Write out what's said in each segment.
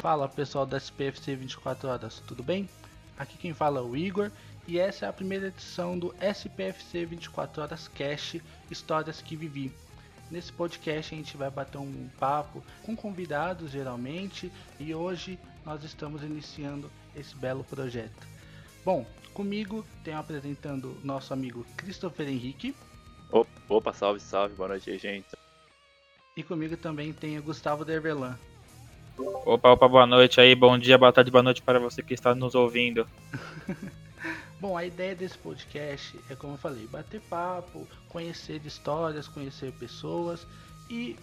Fala pessoal da SPFC 24 Horas, tudo bem? Aqui quem fala é o Igor e essa é a primeira edição do SPFC 24 Horas Cash Histórias que Vivi. Nesse podcast a gente vai bater um papo com convidados geralmente e hoje nós estamos iniciando esse belo projeto. Bom, comigo tenho apresentando nosso amigo Christopher Henrique. Opa, salve, salve, boa noite, gente. E comigo também tem o Gustavo Dervelan. Opa, opa, boa noite aí, bom dia, boa tarde, boa noite para você que está nos ouvindo. Bom, a ideia desse podcast é, como eu falei, bater papo, conhecer histórias, conhecer pessoas e,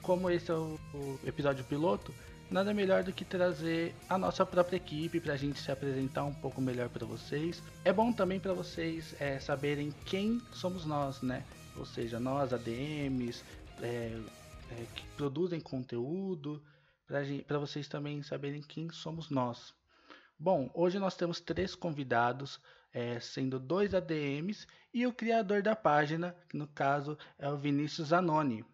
como esse é o, o episódio piloto, nada melhor do que trazer a nossa própria equipe para a gente se apresentar um pouco melhor para vocês. É bom também para vocês é, saberem quem somos nós, né? Ou seja, nós, ADMs, é, é, que produzem conteúdo, para vocês também saberem quem somos nós. Bom, hoje nós temos três convidados, é, sendo dois ADMs e o criador da página, que no caso é o Vinícius Anoni.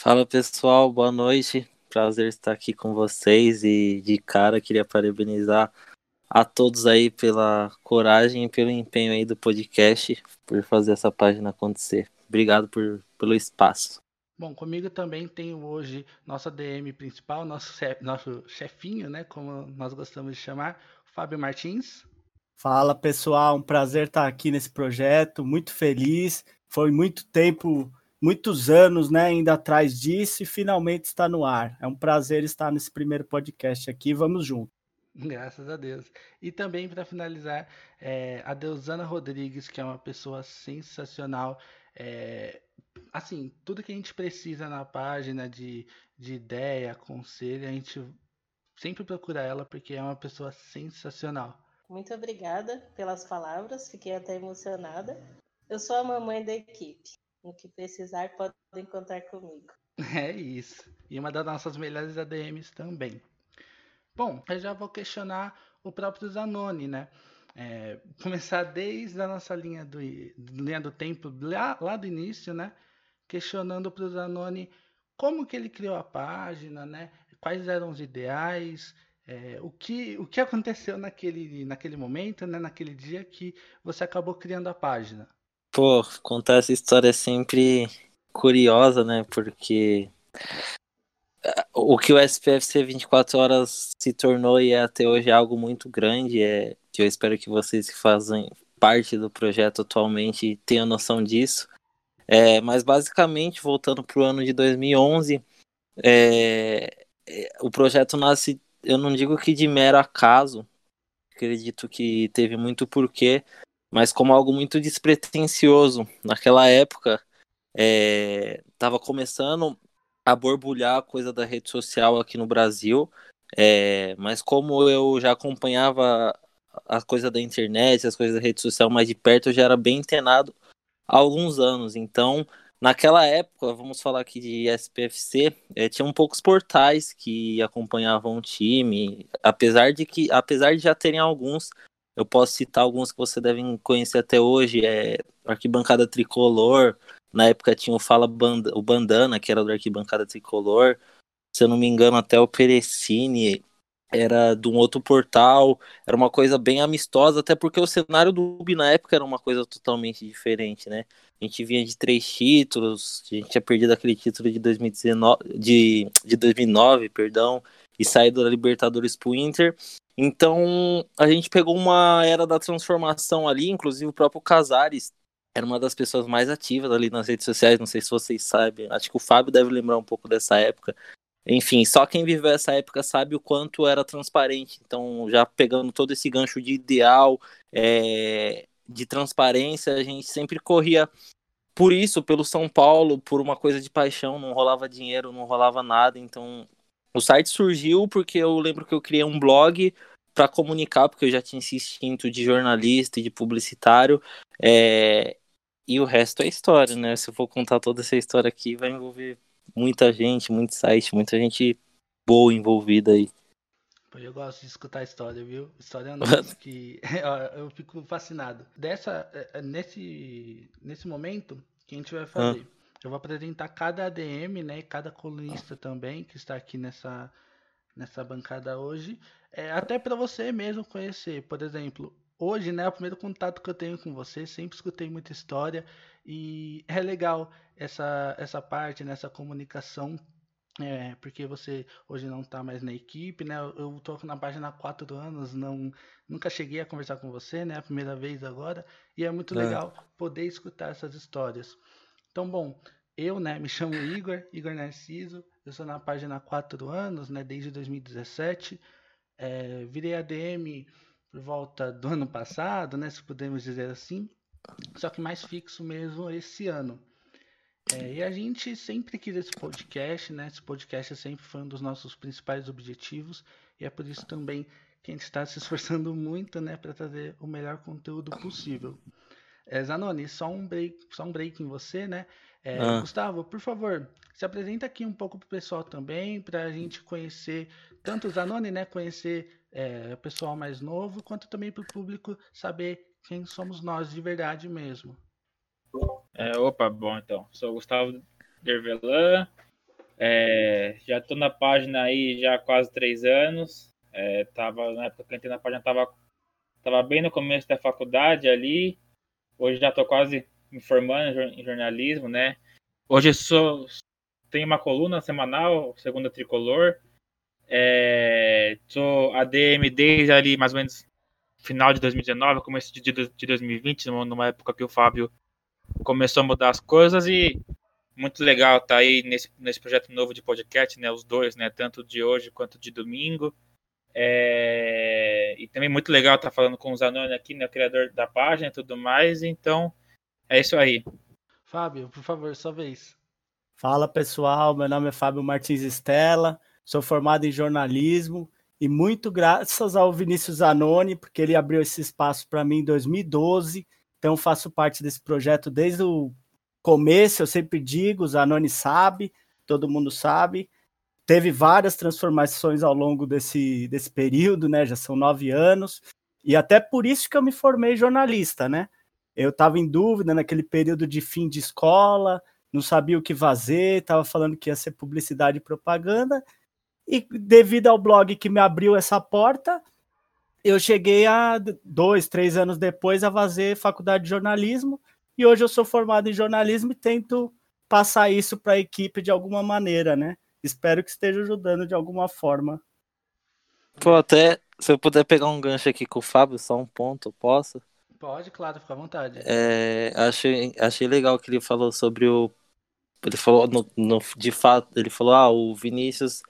Fala pessoal, boa noite. Prazer estar aqui com vocês e de cara queria parabenizar a todos aí pela coragem e pelo empenho aí do podcast por fazer essa página acontecer. Obrigado por, pelo espaço. Bom, comigo também tenho hoje nossa DM principal, nosso, nosso chefinho, né, como nós gostamos de chamar, Fábio Martins. Fala pessoal, um prazer estar aqui nesse projeto, muito feliz. Foi muito tempo, muitos anos, né, ainda atrás disso e finalmente está no ar. É um prazer estar nesse primeiro podcast aqui. Vamos junto. Graças a Deus. E também para finalizar, é, a Deusana Rodrigues, que é uma pessoa sensacional. É, assim, tudo que a gente precisa na página de, de ideia, conselho, a gente sempre procura ela porque é uma pessoa sensacional. Muito obrigada pelas palavras, fiquei até emocionada. Eu sou a mamãe da equipe. O que precisar, podem contar comigo. É isso. E uma das nossas melhores ADMs também. Bom, eu já vou questionar o próprio Zanoni, né? É, começar desde a nossa linha do, linha do tempo, lá, lá do início, né? Questionando para o Zanoni como que ele criou a página, né? Quais eram os ideais, é, o, que, o que aconteceu naquele, naquele momento, né? Naquele dia que você acabou criando a página. Pô, contar essa história é sempre curiosa, né? Porque o que o SPFC 24 horas se tornou e é até hoje algo muito grande, é que eu espero que vocês que fazem parte do projeto atualmente tenham noção disso. É, mas basicamente, voltando para o ano de 2011, é, é, o projeto nasce, eu não digo que de mero acaso, acredito que teve muito porquê, mas como algo muito despretensioso. Naquela época, estava é, começando a borbulhar a coisa da rede social aqui no Brasil, é, mas como eu já acompanhava a coisa da internet, as coisas da rede social mais de perto, eu já era bem antenado há alguns anos. Então, naquela época, vamos falar aqui de SPFC, é, tinham poucos portais que acompanhavam o time, apesar de que, apesar de já terem alguns, eu posso citar alguns que você devem conhecer até hoje, é Arquibancada Tricolor, na época tinha o Fala o Bandana, que era do Arquibancada Tricolor, se eu não me engano até o Perecini era de um outro portal, era uma coisa bem amistosa, até porque o cenário do UB na época era uma coisa totalmente diferente, né? A gente vinha de três títulos, a gente tinha perdido aquele título de 2019, de, de 2009, perdão, e saído da Libertadores pro Inter. Então, a gente pegou uma era da transformação ali, inclusive o próprio Casares era uma das pessoas mais ativas ali nas redes sociais, não sei se vocês sabem, acho que o Fábio deve lembrar um pouco dessa época, enfim, só quem viveu essa época sabe o quanto era transparente. Então, já pegando todo esse gancho de ideal, é, de transparência, a gente sempre corria por isso, pelo São Paulo, por uma coisa de paixão, não rolava dinheiro, não rolava nada. Então, o site surgiu porque eu lembro que eu criei um blog para comunicar, porque eu já tinha esse instinto de jornalista e de publicitário. É, e o resto é história, né? Se eu for contar toda essa história aqui, vai envolver muita gente, muito site, muita gente boa envolvida aí. Eu gosto de escutar história, viu? História é um que eu fico fascinado. Dessa, é, é, nesse, nesse momento, o que a gente vai fazer? Ah. Eu vou apresentar cada ADM, né? Cada colunista também que está aqui nessa, nessa bancada hoje, é, até para você mesmo conhecer. Por exemplo, hoje, né, o primeiro contato que eu tenho com você, sempre escutei muita história e é legal essa, essa parte, nessa comunicação é, porque você hoje não está mais na equipe, né? Eu estou na página há quatro anos, não, nunca cheguei a conversar com você, né? A primeira vez agora, e é muito é. legal poder escutar essas histórias. Então, bom, eu, né, me chamo Igor, Igor Narciso, eu sou na página há quatro anos, né, desde 2017. É, virei ADM por volta do ano passado, né, se podemos dizer assim, só que mais fixo mesmo esse ano. É, e a gente sempre quis esse podcast, né? Esse podcast é sempre foi um dos nossos principais objetivos e é por isso também que a gente está se esforçando muito, né, para trazer o melhor conteúdo possível. É, Zanoni, só um break, só um break em você, né? É, ah. Gustavo, por favor, se apresenta aqui um pouco para o pessoal também, para a gente conhecer tanto o Zanoni, né, conhecer é, o pessoal mais novo, quanto também para o público saber quem somos nós de verdade mesmo. É, opa, bom então. Sou Gustavo Dervelan. É, já estou na página aí já há quase três anos. É, tava, na época que entrei na página tava, tava bem no começo da faculdade ali. Hoje já estou quase me formando em jornalismo, né? Hoje sou, tenho uma coluna semanal, segunda tricolor. É, sou ADM desde ali mais ou menos final de 2019, começo de, de 2020, numa época que o Fábio começou a mudar as coisas e muito legal estar tá aí nesse, nesse projeto novo de podcast, né? Os dois, né? Tanto de hoje quanto de domingo. É... E também muito legal estar tá falando com o Zanoni aqui, né? O criador da página e tudo mais. Então, é isso aí. Fábio, por favor, sua vez. Fala pessoal, meu nome é Fábio Martins Estela, sou formado em jornalismo e muito graças ao Vinícius Zanoni, porque ele abriu esse espaço para mim em 2012 então faço parte desse projeto desde o começo, eu sempre digo, o Zanoni sabe, todo mundo sabe. Teve várias transformações ao longo desse, desse período, né? Já são nove anos. E até por isso que eu me formei jornalista, né? Eu estava em dúvida naquele período de fim de escola, não sabia o que fazer, estava falando que ia ser publicidade e propaganda. E devido ao blog que me abriu essa porta, eu cheguei a dois, três anos depois a fazer faculdade de jornalismo e hoje eu sou formado em jornalismo e tento passar isso para a equipe de alguma maneira, né? Espero que esteja ajudando de alguma forma. Pô, até se eu puder pegar um gancho aqui com o Fábio, só um ponto, posso? Pode, claro, fica à vontade. É, achei, achei legal que ele falou sobre o. Ele falou, no, no, de fato, ele falou: ah, o Vinícius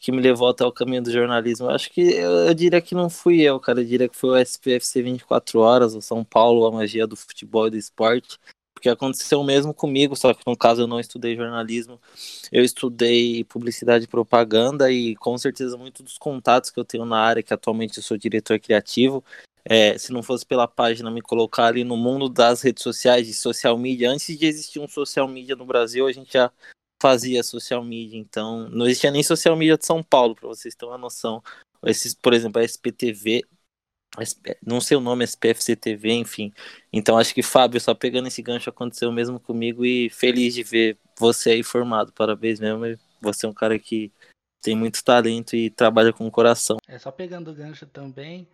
que me levou até o caminho do jornalismo. Eu acho que eu, eu, diria que não fui eu, cara. Eu diria que foi o SPFC 24 Horas, o São Paulo, a magia do futebol e do esporte. Porque aconteceu mesmo comigo, só que no caso eu não estudei jornalismo, eu estudei publicidade e propaganda e com certeza muitos dos contatos que eu tenho na área, que atualmente eu sou diretor criativo, é, se não fosse pela página me colocar ali no mundo das redes sociais, de social media, antes de existir um social media no Brasil, a gente já fazia social media, então não existia nem social media de São Paulo, para vocês terem uma noção. Esses, por exemplo, a SPTV, não sei o nome, SPFCTV, enfim. Então acho que Fábio, só pegando esse gancho, aconteceu mesmo comigo e feliz de ver você aí formado. Parabéns mesmo. Você é um cara que tem muito talento e trabalha com o coração. É só pegando o gancho também,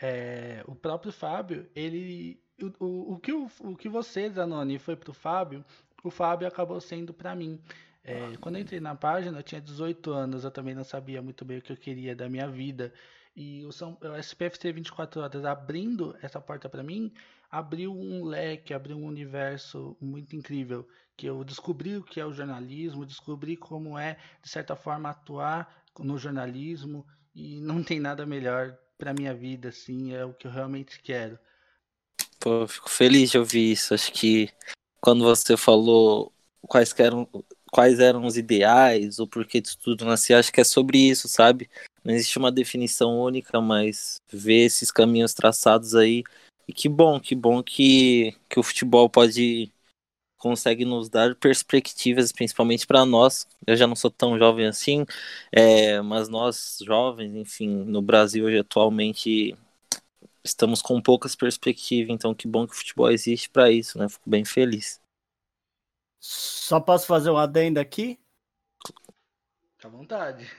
é, o próprio Fábio, ele o, o, o, que, o, o que você, Zanoni, foi pro Fábio, o Fábio acabou sendo para mim. É, quando eu entrei na página, eu tinha 18 anos, eu também não sabia muito bem o que eu queria da minha vida. E o, São, o SPFC 24 Horas abrindo essa porta para mim, abriu um leque, abriu um universo muito incrível. Que eu descobri o que é o jornalismo, descobri como é, de certa forma, atuar no jornalismo. E não tem nada melhor para minha vida, assim, é o que eu realmente quero. Pô, fico feliz de ouvir isso. Acho que quando você falou quais eram, quais eram os ideais, o porquê de tudo nascer, acho que é sobre isso, sabe? Não existe uma definição única, mas ver esses caminhos traçados aí. E que bom, que bom que, que o futebol pode consegue nos dar perspectivas, principalmente para nós. Eu já não sou tão jovem assim, é, mas nós jovens, enfim, no Brasil hoje atualmente estamos com poucas perspectivas. Então, que bom que o futebol existe para isso, né? Fico bem feliz. Só posso fazer um adendo aqui? Fica à vontade.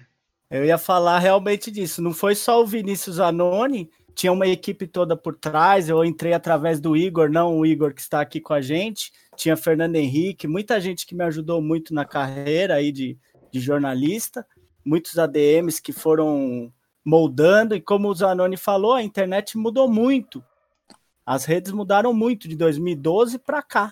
Eu ia falar realmente disso. Não foi só o Vinícius Anoni, tinha uma equipe toda por trás. Eu entrei através do Igor, não o Igor que está aqui com a gente. Tinha Fernando Henrique, muita gente que me ajudou muito na carreira aí de, de jornalista, muitos ADMs que foram moldando. E como o Zanoni falou, a internet mudou muito. As redes mudaram muito de 2012 para cá.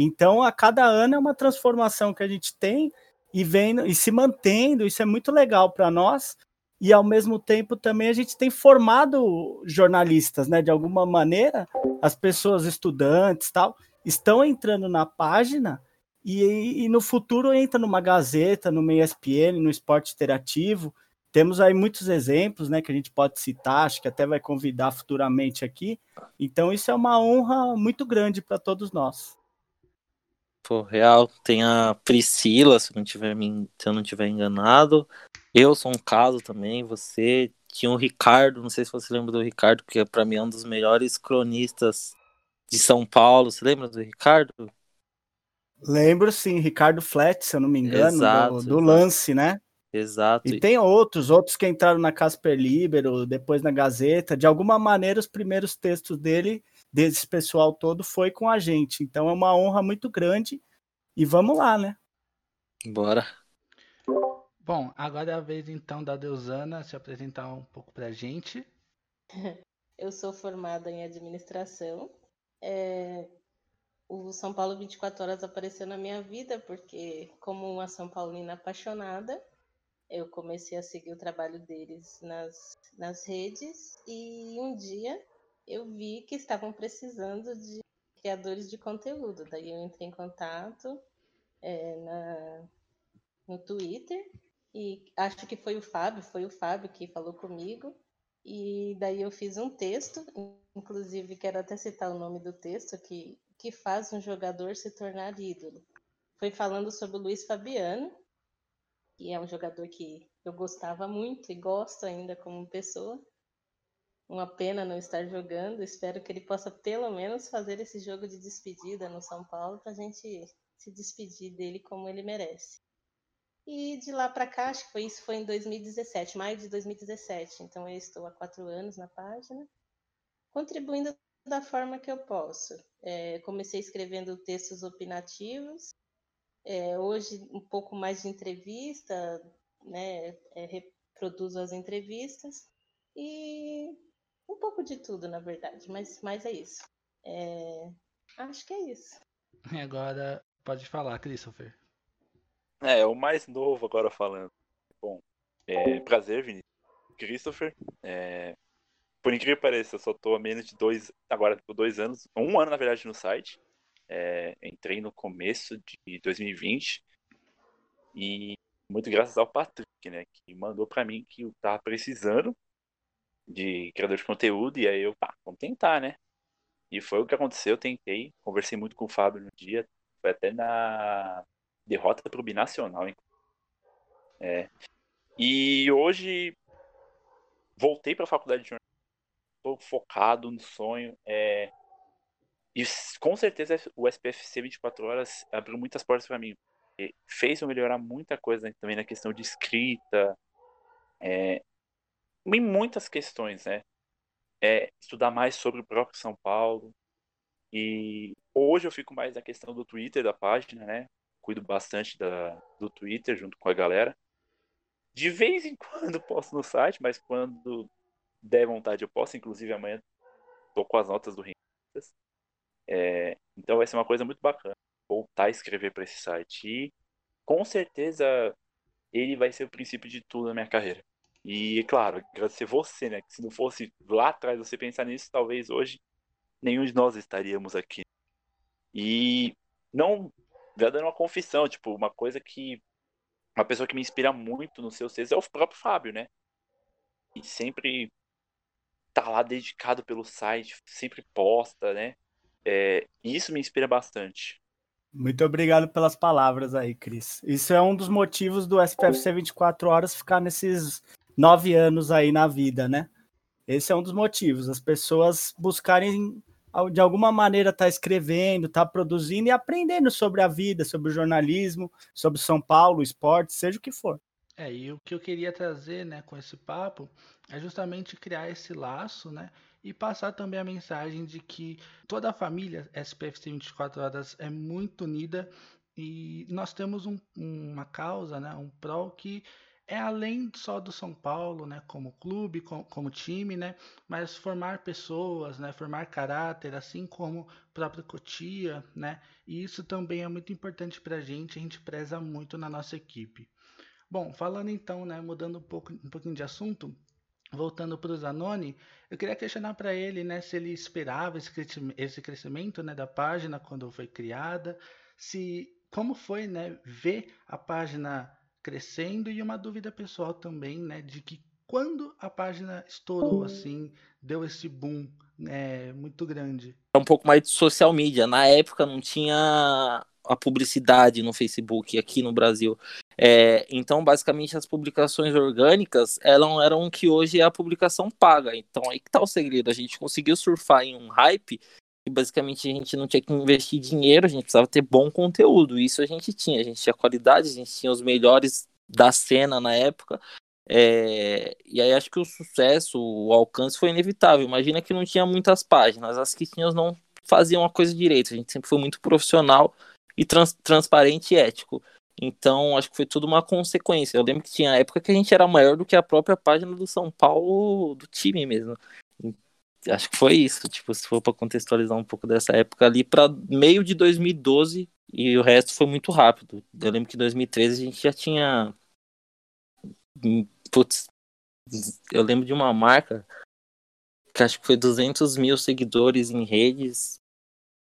Então, a cada ano é uma transformação que a gente tem e vem e se mantendo. Isso é muito legal para nós. E ao mesmo tempo também a gente tem formado jornalistas, né? De alguma maneira, as pessoas estudantes tal estão entrando na página e, e no futuro entra numa gazeta, numa ESPN, no esporte interativo. Temos aí muitos exemplos, né, que a gente pode citar, acho que até vai convidar futuramente aqui. Então isso é uma honra muito grande para todos nós. Pô, real, tem a Priscila, se, não tiver, se eu não tiver enganado. Eu sou um caso também, você. Tinha o Ricardo, não sei se você lembra do Ricardo, que é para mim é um dos melhores cronistas de São Paulo. Você lembra do Ricardo? Lembro sim, Ricardo Flat, se eu não me engano, exato, do, do lance, né? Exato. E tem outros, outros que entraram na Casper Libero, depois na Gazeta. De alguma maneira, os primeiros textos dele, desse pessoal todo, foi com a gente. Então é uma honra muito grande. E vamos lá, né? Bora. Bom, agora é a vez então da Deusana se apresentar um pouco pra gente. Eu sou formada em administração. É, o São Paulo 24 Horas apareceu na minha vida porque, como uma São Paulina apaixonada, eu comecei a seguir o trabalho deles nas, nas redes e um dia eu vi que estavam precisando de criadores de conteúdo. Daí eu entrei em contato é, na, no Twitter e acho que foi o Fábio, foi o Fábio que falou comigo. E daí eu fiz um texto, inclusive quero até citar o nome do texto, que que faz um jogador se tornar ídolo. Foi falando sobre o Luiz Fabiano, que é um jogador que eu gostava muito e gosto ainda como pessoa. Uma pena não estar jogando. Espero que ele possa pelo menos fazer esse jogo de despedida no São Paulo para a gente se despedir dele como ele merece. E de lá para cá, acho que foi isso foi em 2017, maio de 2017. Então eu estou há quatro anos na página, contribuindo da forma que eu posso. É, comecei escrevendo textos opinativos, é, hoje um pouco mais de entrevista, né, é, reproduzo as entrevistas e um pouco de tudo, na verdade, mas, mas é isso. É, acho que é isso. Agora pode falar, Christopher. É, o mais novo agora falando. Bom, é, prazer, Vinícius. Christopher. É, por incrível que pareça, eu só tô há menos de dois, agora por dois anos, um ano na verdade no site. É, entrei no começo de 2020 e muito graças ao Patrick, né, que mandou para mim que eu tava precisando de criador de conteúdo e aí eu, pá, vamos tentar, né? E foi o que aconteceu, eu tentei, conversei muito com o Fábio no dia, foi até na derrota pro Binacional, hein? É. E hoje voltei para a faculdade de tô focado no sonho. É... E com certeza o SPFC 24 horas abriu muitas portas para mim. Fez eu melhorar muita coisa também na questão de escrita, é... em muitas questões, né? É, estudar mais sobre o próprio São Paulo. E hoje eu fico mais na questão do Twitter da página, né? Cuido bastante da, do Twitter junto com a galera. De vez em quando posto no site, mas quando der vontade, eu posso. Inclusive, amanhã tô com as notas do Rendas. É, então vai ser uma coisa muito bacana voltar a escrever para esse site. E com certeza ele vai ser o princípio de tudo na minha carreira. E, claro, agradecer você, né? Que se não fosse lá atrás você pensar nisso, talvez hoje nenhum de nós estaríamos aqui. E não já dando uma confissão, tipo, uma coisa que uma pessoa que me inspira muito no seu textos é o próprio Fábio, né? E sempre tá lá dedicado pelo site, sempre posta, né? É, isso me inspira bastante. Muito obrigado pelas palavras aí, Cris. Isso é um dos motivos do SPFC 24 Horas ficar nesses nove anos aí na vida, né? Esse é um dos motivos, as pessoas buscarem de alguma maneira estar tá escrevendo, estar tá produzindo e aprendendo sobre a vida, sobre o jornalismo, sobre São Paulo, esporte, seja o que for. É, e o que eu queria trazer, né, com esse papo é justamente criar esse laço, né, e passar também a mensagem de que toda a família SPFC 24 horas é muito unida e nós temos um, uma causa, né, um prol que é além só do São Paulo, né, como clube, como, como time, né, mas formar pessoas, né, formar caráter, assim como própria Cotia, né, e isso também é muito importante para a gente, a gente preza muito na nossa equipe. Bom, falando então, né, mudando um, pouco, um pouquinho de assunto, voltando para o Zanoni, eu queria questionar para ele, né, se ele esperava esse, esse crescimento, né, da página quando foi criada, se como foi, né, ver a página crescendo e uma dúvida pessoal também, né, de que quando a página estourou assim, deu esse boom é, muito grande. É um pouco mais de social media. Na época não tinha a publicidade no Facebook aqui no Brasil. É, então, basicamente, as publicações orgânicas elas eram que hoje é a publicação paga. Então, aí que tá o segredo. A gente conseguiu surfar em um hype e basicamente a gente não tinha que investir dinheiro, a gente precisava ter bom conteúdo. Isso a gente tinha. A gente tinha qualidade, a gente tinha os melhores da cena na época. É, e aí acho que o sucesso, o alcance foi inevitável. Imagina que não tinha muitas páginas, as que tinham não faziam a coisa direito. A gente sempre foi muito profissional e trans, transparente e ético. Então, acho que foi tudo uma consequência. Eu lembro que tinha época que a gente era maior do que a própria página do São Paulo, do time mesmo. Acho que foi isso, tipo, se for para contextualizar um pouco dessa época ali para meio de 2012 e o resto foi muito rápido. Eu lembro que em 2013 a gente já tinha putz, eu lembro de uma marca que acho que foi 200 mil seguidores em redes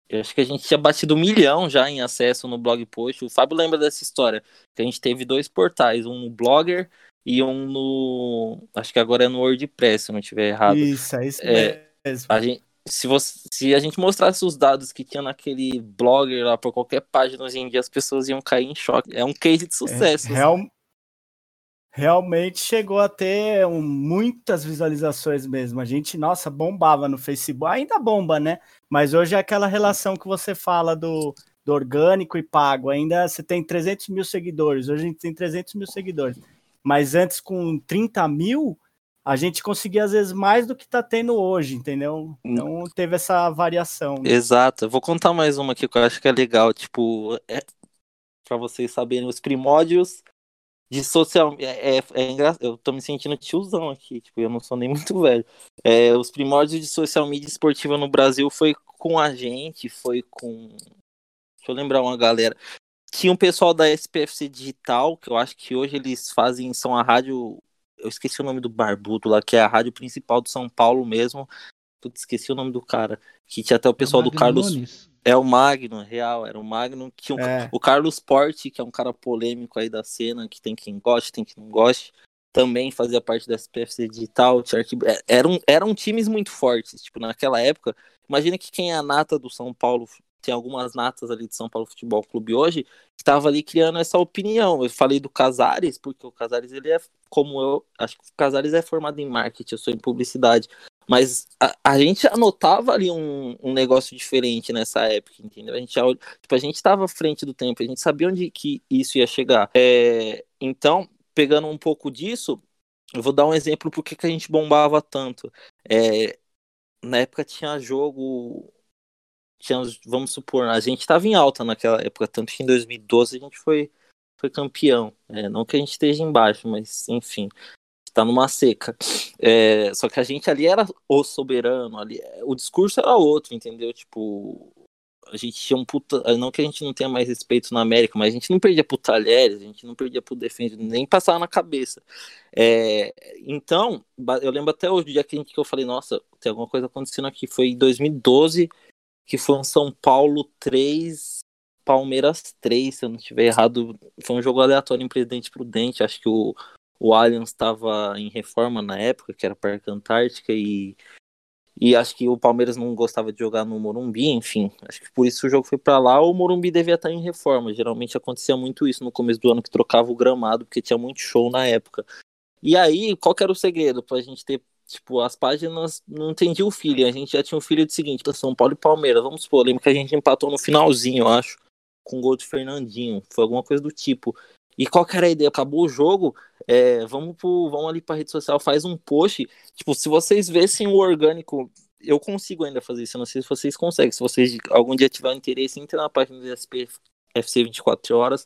eu acho que a gente tinha batido um milhão já em acesso no blog post. O Fábio lembra dessa história. Que a gente teve dois portais, um no Blogger e um no. Acho que agora é no WordPress, se eu não estiver errado. Isso, é isso é, mesmo. A gente, se, você, se a gente mostrasse os dados que tinha naquele blogger lá por qualquer página hoje em dia, as pessoas iam cair em choque. É um case de é, sucesso. É, real, realmente chegou a ter um, muitas visualizações mesmo. A gente, nossa, bombava no Facebook. Ainda bomba, né? Mas hoje é aquela relação que você fala do, do orgânico e pago. Ainda você tem 300 mil seguidores. Hoje a gente tem 300 mil seguidores. Mas antes, com 30 mil, a gente conseguia às vezes mais do que tá tendo hoje, entendeu? Então teve essa variação. Né? Exato. Eu vou contar mais uma aqui que eu acho que é legal. Tipo, é, para vocês saberem, os primórdios de social é, é, é engraçado. Eu tô me sentindo tiozão aqui, tipo, eu não sou nem muito velho. É, os primórdios de social media esportiva no Brasil foi com a gente, foi com. Deixa eu lembrar uma galera. Tinha um pessoal da SPFC Digital, que eu acho que hoje eles fazem, são a rádio. Eu esqueci o nome do barbudo lá, que é a rádio principal de São Paulo mesmo. Putz, esqueci o nome do cara. Que tinha até o pessoal do Carlos. Nunes. É o Magno, real, era o Magno. Que o, é. o Carlos Porte, que é um cara polêmico aí da cena, que tem quem goste, tem quem não goste, também fazia parte da SPFC Digital. É, eram, eram times muito fortes, tipo, naquela época. Imagina que quem é a nata do São Paulo, tem algumas natas ali de São Paulo Futebol Clube hoje, estava ali criando essa opinião. Eu falei do Casares, porque o Casares, ele é, como eu, acho que o Casares é formado em marketing, eu sou em publicidade. Mas a, a gente anotava ali um, um, negócio diferente nessa época, entendeu? A gente, tipo, a gente estava à frente do tempo, a gente sabia onde que isso ia chegar. É, então, pegando um pouco disso, eu vou dar um exemplo por que a gente bombava tanto. É, na época tinha jogo. Tinha, vamos supor, a gente estava em alta naquela época, tanto que em 2012 a gente foi, foi campeão. É, não que a gente esteja embaixo, mas enfim tá numa seca. É, só que a gente ali era o soberano, ali, o discurso era outro, entendeu? Tipo, a gente tinha um puta. Não que a gente não tenha mais respeito na América, mas a gente não perdia pro Talheres, a gente não perdia pro Defende, nem passava na cabeça. É, então, eu lembro até hoje, o dia que, que eu falei, nossa, tem alguma coisa acontecendo aqui. Foi em 2012, que foi um São Paulo 3, Palmeiras 3, se eu não estiver errado. Foi um jogo aleatório em Presidente Prudente, acho que o o Allianz estava em reforma na época, que era Parque Antártica, e, e acho que o Palmeiras não gostava de jogar no Morumbi, enfim, acho que por isso o jogo foi para lá, o Morumbi devia estar em reforma, geralmente acontecia muito isso no começo do ano, que trocava o gramado, porque tinha muito show na época. E aí, qual que era o segredo para a gente ter Tipo, as páginas não entendiam o filho. A gente já tinha um filho do seguinte: São Paulo e Palmeiras. Vamos supor, lembro que a gente empatou no finalzinho, eu acho, com o gol de Fernandinho. Foi alguma coisa do tipo. E qual que era a ideia? Acabou o jogo, é, vamos, pro, vamos ali pra rede social, faz um post. Tipo, se vocês vissem o orgânico, eu consigo ainda fazer isso, não sei se vocês conseguem. Se vocês algum dia tiverem interesse, entre na página do SPFC 24 horas,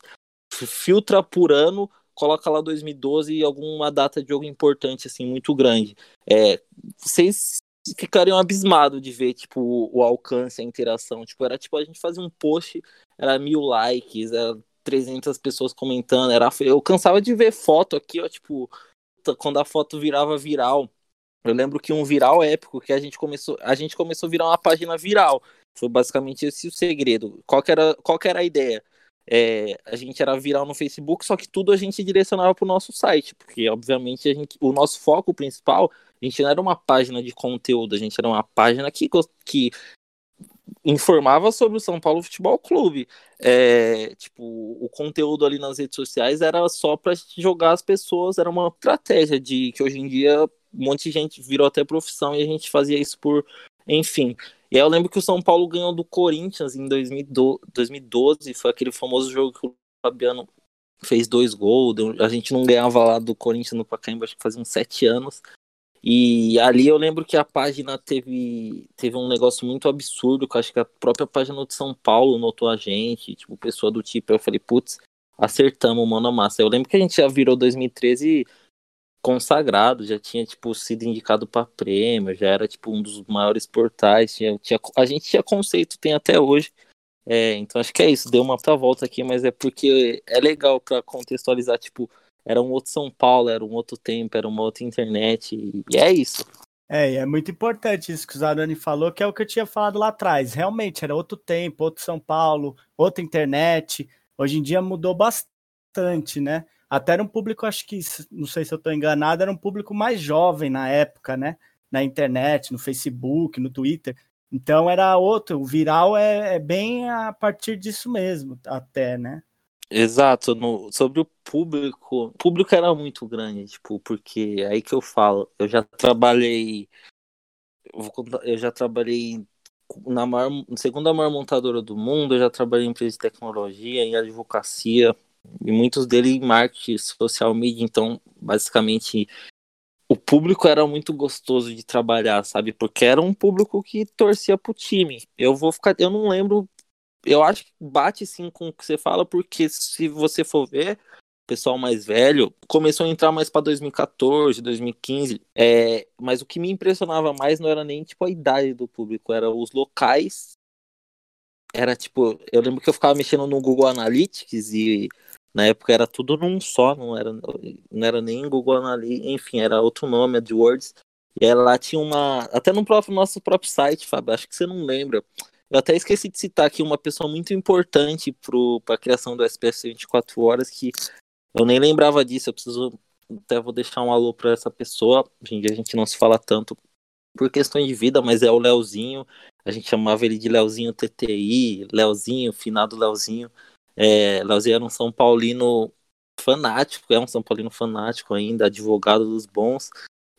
filtra por ano, coloca lá 2012 e alguma data de jogo importante, assim, muito grande. É, vocês ficariam abismados de ver, tipo, o, alcance, a interação. Tipo, era tipo, a gente fazia um post, era mil likes, era 300 pessoas comentando, era eu cansava de ver foto aqui, ó, tipo, quando a foto virava viral. Eu lembro que um viral épico que a gente começou, a gente começou a virar uma página viral. Foi basicamente esse o segredo. Qual que era, qual que era a ideia? É, a gente era viral no Facebook, só que tudo a gente direcionava para o nosso site, porque obviamente a gente, o nosso foco principal, a gente não era uma página de conteúdo, a gente era uma página que, que informava sobre o São Paulo Futebol Clube. É, tipo, o conteúdo ali nas redes sociais era só para jogar as pessoas, era uma estratégia de que hoje em dia um monte de gente virou até profissão e a gente fazia isso por, enfim. E aí eu lembro que o São Paulo ganhou do Corinthians em 2012, foi aquele famoso jogo que o Fabiano fez dois gols, a gente não ganhava lá do Corinthians no Pacaembu, acho que fazia uns sete anos. E ali eu lembro que a página teve, teve um negócio muito absurdo, que acho que a própria página de São Paulo notou a gente, tipo, pessoa do tipo, eu falei, putz, acertamos, mano, massa. Eu lembro que a gente já virou 2013 consagrado, já tinha, tipo, sido indicado para prêmio, já era, tipo, um dos maiores portais, tinha, tinha, a gente tinha conceito, tem até hoje, é, então acho que é isso, deu uma volta aqui, mas é porque é legal para contextualizar, tipo, era um outro São Paulo, era um outro tempo, era uma outra internet, e é isso. É, e é muito importante isso que o Zarani falou, que é o que eu tinha falado lá atrás. Realmente, era outro tempo, outro São Paulo, outra internet. Hoje em dia mudou bastante, né? Até era um público, acho que, não sei se eu estou enganado, era um público mais jovem na época, né? Na internet, no Facebook, no Twitter. Então era outro. O viral é, é bem a partir disso mesmo, até, né? Exato, no, sobre o público, o público era muito grande, tipo, porque aí que eu falo, eu já trabalhei, eu, eu já trabalhei na maior, segunda maior montadora do mundo, eu já trabalhei em empresa de tecnologia, em advocacia, e muitos deles em marketing, social media, então, basicamente, o público era muito gostoso de trabalhar, sabe? Porque era um público que torcia pro time. Eu vou ficar, eu não lembro eu acho que bate sim com o que você fala, porque se você for ver, o pessoal mais velho começou a entrar mais para 2014, 2015. É, mas o que me impressionava mais não era nem tipo a idade do público, era os locais. Era tipo, eu lembro que eu ficava mexendo no Google Analytics e na época era tudo num só, não era, não era nem Google Analytics, enfim, era outro nome, AdWords. E ela tinha uma. Até no próprio nosso próprio site, Fábio, acho que você não lembra. Eu até esqueci de citar aqui uma pessoa muito importante para a criação do SPS 24 horas, que eu nem lembrava disso, eu preciso até vou deixar um alô para essa pessoa. Hoje em dia a gente não se fala tanto por questões de vida, mas é o Leozinho. A gente chamava ele de Leozinho TTI, Leozinho, finado Leozinho. É, Leozinho era um São Paulino fanático, é um São Paulino fanático ainda, advogado dos bons.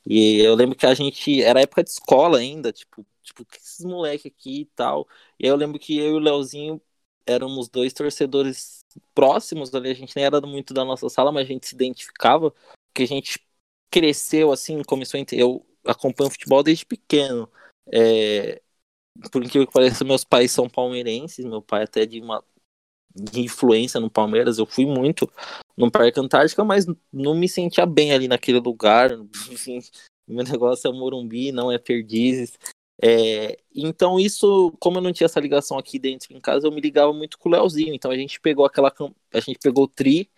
E eu lembro que a gente, era época de escola ainda, tipo, tipo, que esses moleque aqui e tal. E eu lembro que eu e o Leozinho éramos dois torcedores próximos ali, a gente nem era muito da nossa sala, mas a gente se identificava, porque a gente cresceu assim, começou. Eu acompanho futebol desde pequeno. É, por incrível que pareça, meus pais são palmeirenses, meu pai até de uma de influência no Palmeiras, eu fui muito no Parque Antártica, mas não me sentia bem ali naquele lugar, enfim, meu negócio é Morumbi, não é Perdizes, é, então isso, como eu não tinha essa ligação aqui dentro em casa, eu me ligava muito com o Leozinho. Então a gente pegou aquela, a gente pegou o tri,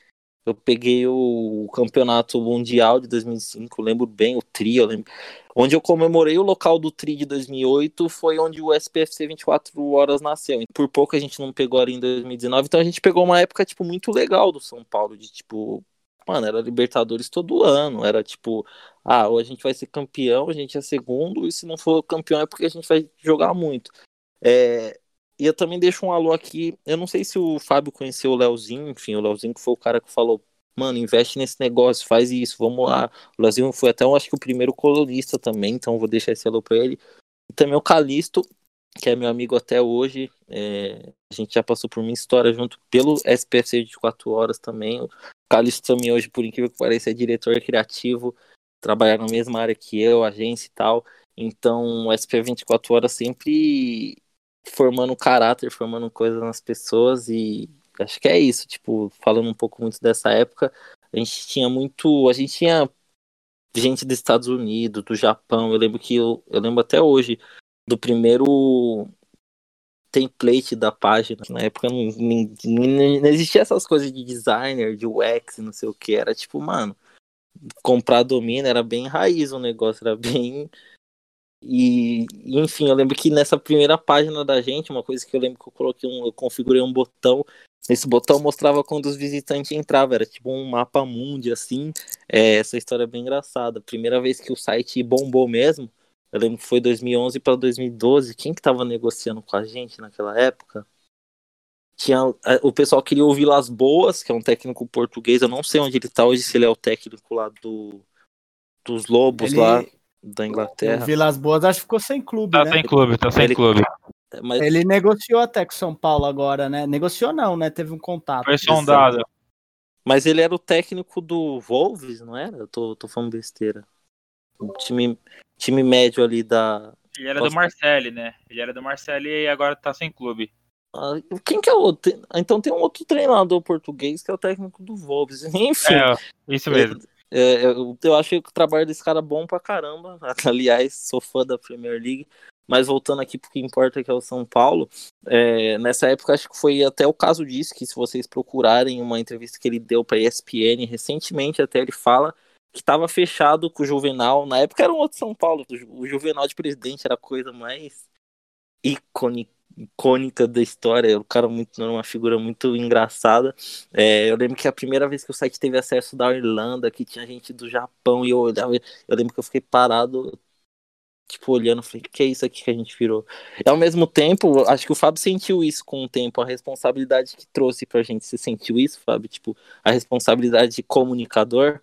eu peguei o campeonato mundial de 2005, lembro bem o tri, eu lembro. Onde eu comemorei o local do tri de 2008 foi onde o SPFC 24 horas nasceu. Por pouco a gente não pegou ali em 2019, então a gente pegou uma época tipo muito legal do São Paulo de tipo Mano, era Libertadores todo ano. Era tipo, ah, ou a gente vai ser campeão, a gente é segundo, e se não for campeão é porque a gente vai jogar muito. É, e eu também deixo um alô aqui. Eu não sei se o Fábio conheceu o Leozinho, enfim, o Leozinho que foi o cara que falou, mano, investe nesse negócio, faz isso, vamos lá. O Leozinho foi até, eu acho que o primeiro colunista também, então vou deixar esse alô pra ele. E também o Calisto, que é meu amigo até hoje. É, a gente já passou por minha história junto pelo SPFC de 4 horas também. Calixto também hoje, por incrível que pareça, é diretor criativo, trabalha na mesma área que eu, agência e tal. Então, o SP 24 horas sempre formando caráter, formando coisas nas pessoas e acho que é isso, tipo, falando um pouco muito dessa época, a gente tinha muito, a gente tinha gente dos Estados Unidos, do Japão, eu lembro que eu, eu lembro até hoje do primeiro template da página. Na época não, não, não existia essas coisas de designer, de UX, não sei o que. Era tipo, mano, comprar domínio era bem raiz o negócio, era bem. E, enfim, eu lembro que nessa primeira página da gente, uma coisa que eu lembro que eu coloquei um, eu configurei um botão. Esse botão mostrava quando os visitantes entravam, era tipo um mapa mundi, assim. É, essa história é bem engraçada. Primeira vez que o site bombou mesmo, eu lembro que foi 2011 para 2012. Quem que tava negociando com a gente naquela época? Tinha, é, o pessoal queria o Vilas Boas, que é um técnico português. Eu não sei onde ele tá hoje, se ele é o técnico lá do, dos Lobos ele... lá da Inglaterra. O Vilas Boas acho que ficou sem clube, tá né? sem clube, tá sem ele... clube. É, mas... Ele negociou até com São Paulo agora, né? Negociou não, né? Teve um contato. Foi sondado. Mas ele era o técnico do Wolves, não era? Eu tô, tô falando besteira. O time, time médio ali da. Ele era Posso... do Marcelli, né? Ele era do Marcelli e agora tá sem clube. Ah, quem que é o outro? Então tem um outro treinador português que é o técnico do Wolves. Enfim. É, isso mesmo. É, eu, eu acho que o trabalho desse cara é bom pra caramba. Aliás, sou fã da Premier League. Mas voltando aqui pro que importa, que é o São Paulo, é, nessa época acho que foi até o caso disso, que se vocês procurarem uma entrevista que ele deu para ESPN recentemente, até ele fala que estava fechado com o Juvenal. Na época era um outro São Paulo. O Juvenal de presidente era a coisa mais icônica, icônica da história. O cara muito, uma figura muito engraçada. É, eu lembro que a primeira vez que o site teve acesso da Irlanda, que tinha gente do Japão, e eu olhava, eu lembro que eu fiquei parado. Tipo, olhando, falei, que é isso aqui que a gente virou? E ao mesmo tempo, acho que o Fábio sentiu isso com o tempo, a responsabilidade que trouxe pra gente. Você sentiu isso, Fábio? Tipo, a responsabilidade de comunicador.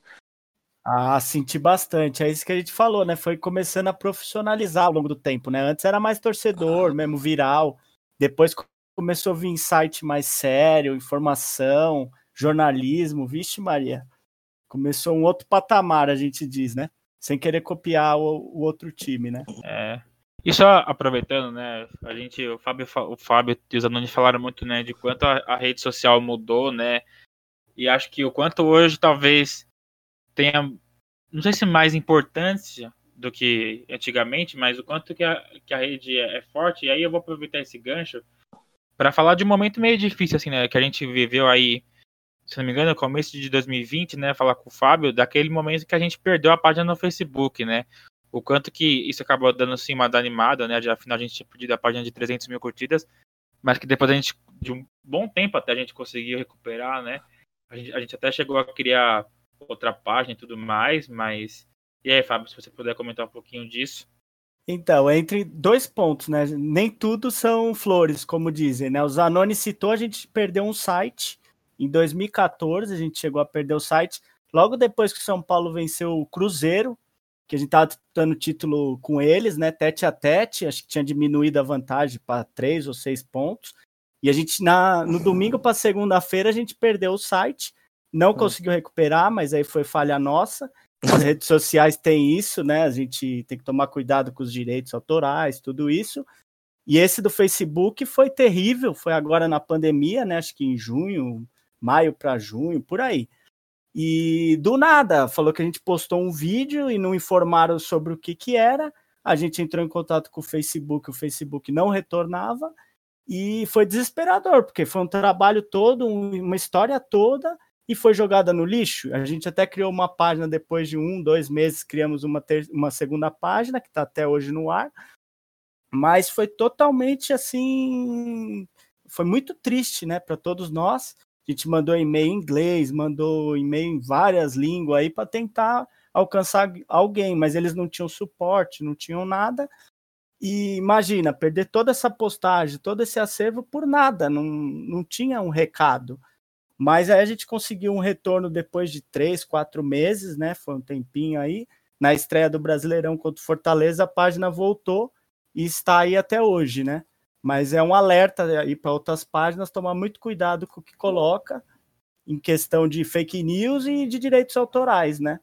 Ah, senti bastante. É isso que a gente falou, né? Foi começando a profissionalizar ao longo do tempo, né? Antes era mais torcedor, mesmo viral. Depois começou a vir site mais sério, informação, jornalismo. Vixe, Maria. Começou um outro patamar, a gente diz, né? Sem querer copiar o, o outro time, né? É. E só aproveitando, né? A gente, o Fábio, o Fábio e os Zanoni falaram muito, né? De quanto a, a rede social mudou, né? E acho que o quanto hoje talvez tenha, não sei se mais importância do que antigamente, mas o quanto que a, que a rede é, é forte. E aí eu vou aproveitar esse gancho para falar de um momento meio difícil, assim, né? Que a gente viveu aí, se não me engano, no começo de 2020, né? Falar com o Fábio, daquele momento que a gente perdeu a página no Facebook, né? O quanto que isso acabou dando, assim, uma danimada, né? Já, afinal, a gente tinha perdido a página de 300 mil curtidas, mas que depois a gente, de um bom tempo até a gente conseguiu recuperar, né? A gente, a gente até chegou a criar outra página e tudo mais, mas. E aí, Fábio, se você puder comentar um pouquinho disso. Então, entre dois pontos, né? Nem tudo são flores, como dizem, né? O Zanoni citou, a gente perdeu um site. Em 2014, a gente chegou a perder o site. Logo depois que o São Paulo venceu o Cruzeiro, que a gente estava disputando o título com eles, né? Tete a tete, acho que tinha diminuído a vantagem para três ou seis pontos. E a gente, na, no domingo para segunda-feira, a gente perdeu o site. Não hum. conseguiu recuperar, mas aí foi falha nossa. As redes sociais têm isso, né? A gente tem que tomar cuidado com os direitos autorais, tudo isso. E esse do Facebook foi terrível, foi agora na pandemia, né? Acho que em junho, maio para junho, por aí. E do nada, falou que a gente postou um vídeo e não informaram sobre o que que era. A gente entrou em contato com o Facebook, o Facebook não retornava e foi desesperador, porque foi um trabalho todo, uma história toda e foi jogada no lixo. A gente até criou uma página depois de um, dois meses, criamos uma, uma segunda página que está até hoje no ar, mas foi totalmente assim, foi muito triste, né, para todos nós. A gente mandou e-mail em inglês, mandou e-mail em várias línguas aí para tentar alcançar alguém, mas eles não tinham suporte, não tinham nada. E imagina, perder toda essa postagem, todo esse acervo por nada, não, não tinha um recado. Mas aí a gente conseguiu um retorno depois de três, quatro meses, né? Foi um tempinho aí. Na estreia do Brasileirão contra o Fortaleza, a página voltou e está aí até hoje, né? Mas é um alerta aí para outras páginas tomar muito cuidado com o que coloca em questão de fake news e de direitos autorais, né?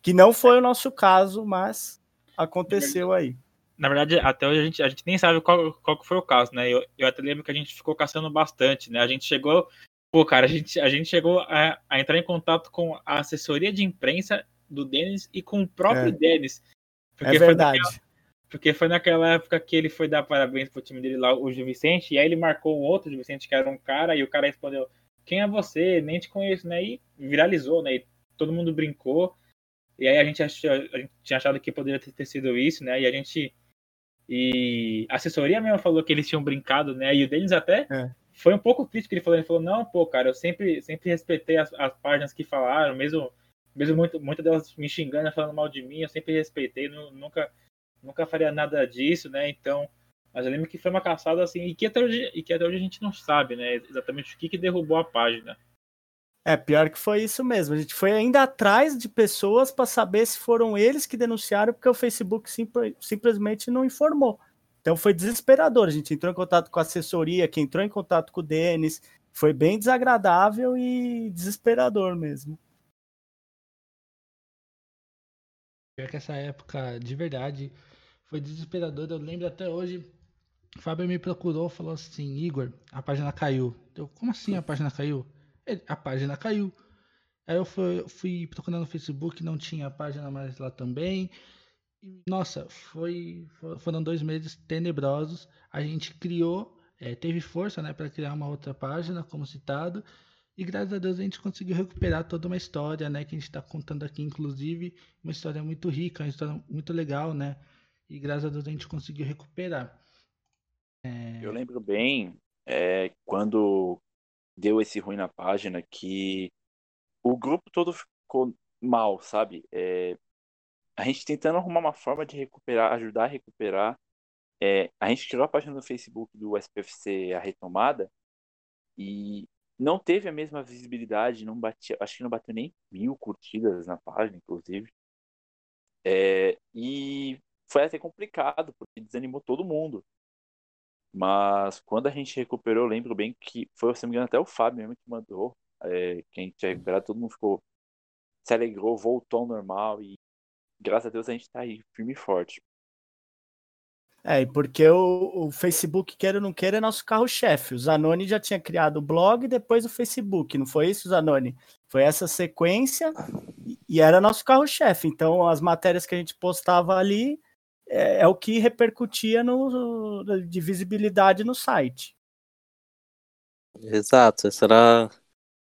Que não foi o nosso caso, mas aconteceu aí. Na verdade, até hoje a gente, a gente nem sabe qual, qual foi o caso, né? Eu, eu até lembro que a gente ficou caçando bastante, né? A gente chegou, pô, cara, a gente, a gente chegou a, a entrar em contato com a assessoria de imprensa do Denis e com o próprio É. Denis. É verdade. naquela- porque foi naquela época que ele foi dar parabéns pro time dele lá, o Gil Vicente, e aí ele marcou um outro Gil Vicente que era um cara, e o cara respondeu: Quem é você? Nem te conheço, né? E viralizou, né? E todo mundo brincou. E aí a gente, achou, a gente tinha achado que poderia ter, ter sido isso, né? E a gente. E a assessoria mesmo falou que eles tinham brincado, né? E o Denis até É. foi um pouco triste que ele falou. Ele falou: Não, pô, cara, eu sempre, sempre respeitei as, as páginas que falaram, mesmo, mesmo muito, muitas delas me xingando, falando mal de mim, eu sempre respeitei, nu- nunca, nunca faria nada disso, né? Então. Mas eu lembro que foi uma caçada assim, e que até hoje, e que até hoje a gente não sabe, né? Exatamente o que, que derrubou a página. É, pior que foi isso mesmo. A gente foi ainda atrás de pessoas para saber se foram eles que denunciaram, porque o Facebook simple- simplesmente não informou. Então foi desesperador. A gente entrou em contato com a assessoria, que entrou em contato com o Denis. Foi bem desagradável e desesperador mesmo. Pior que essa época, de verdade, foi desesperadora. Eu lembro até hoje, o Fábio me procurou, falou assim, Igor, a página caiu. Eu, como assim a página caiu? Ele, a página caiu. Aí eu fui, fui procurando no Facebook, não tinha a página mais lá também. E, nossa, foi, fo- foram dois meses tenebrosos. A gente criou, eh, teve força, né, para criar uma outra página, como citado. E graças a Deus a gente conseguiu recuperar toda uma história, né, que a gente está contando aqui, inclusive, uma história muito rica, uma história muito legal, né? E graças a Deus a gente conseguiu recuperar. Eu lembro bem é, quando deu esse ruim na página que o grupo todo ficou mal, sabe? É, a gente tentando arrumar uma forma de recuperar, ajudar a recuperar. É, a gente criou a página no Facebook do SPFC A Retomada e não teve a mesma visibilidade, não batia, acho que não bateu nem mil curtidas na página, inclusive. É, e foi até complicado, porque desanimou todo mundo. Mas quando a gente recuperou, eu lembro bem que foi, se não me engano, até o Fábio mesmo que mandou. É, que a gente tinha recuperado, todo mundo ficou. Se alegrou, voltou ao normal e graças a Deus a gente tá aí, firme e forte. É, e porque o, o Facebook, queira ou não queira, é nosso carro-chefe. O Zanoni já tinha criado o blog e depois o Facebook, não foi isso, Zanoni? Foi essa sequência e, e era nosso carro-chefe. Então, as matérias que a gente postava ali é, é o que repercutia no, de visibilidade no site. Exato, essa era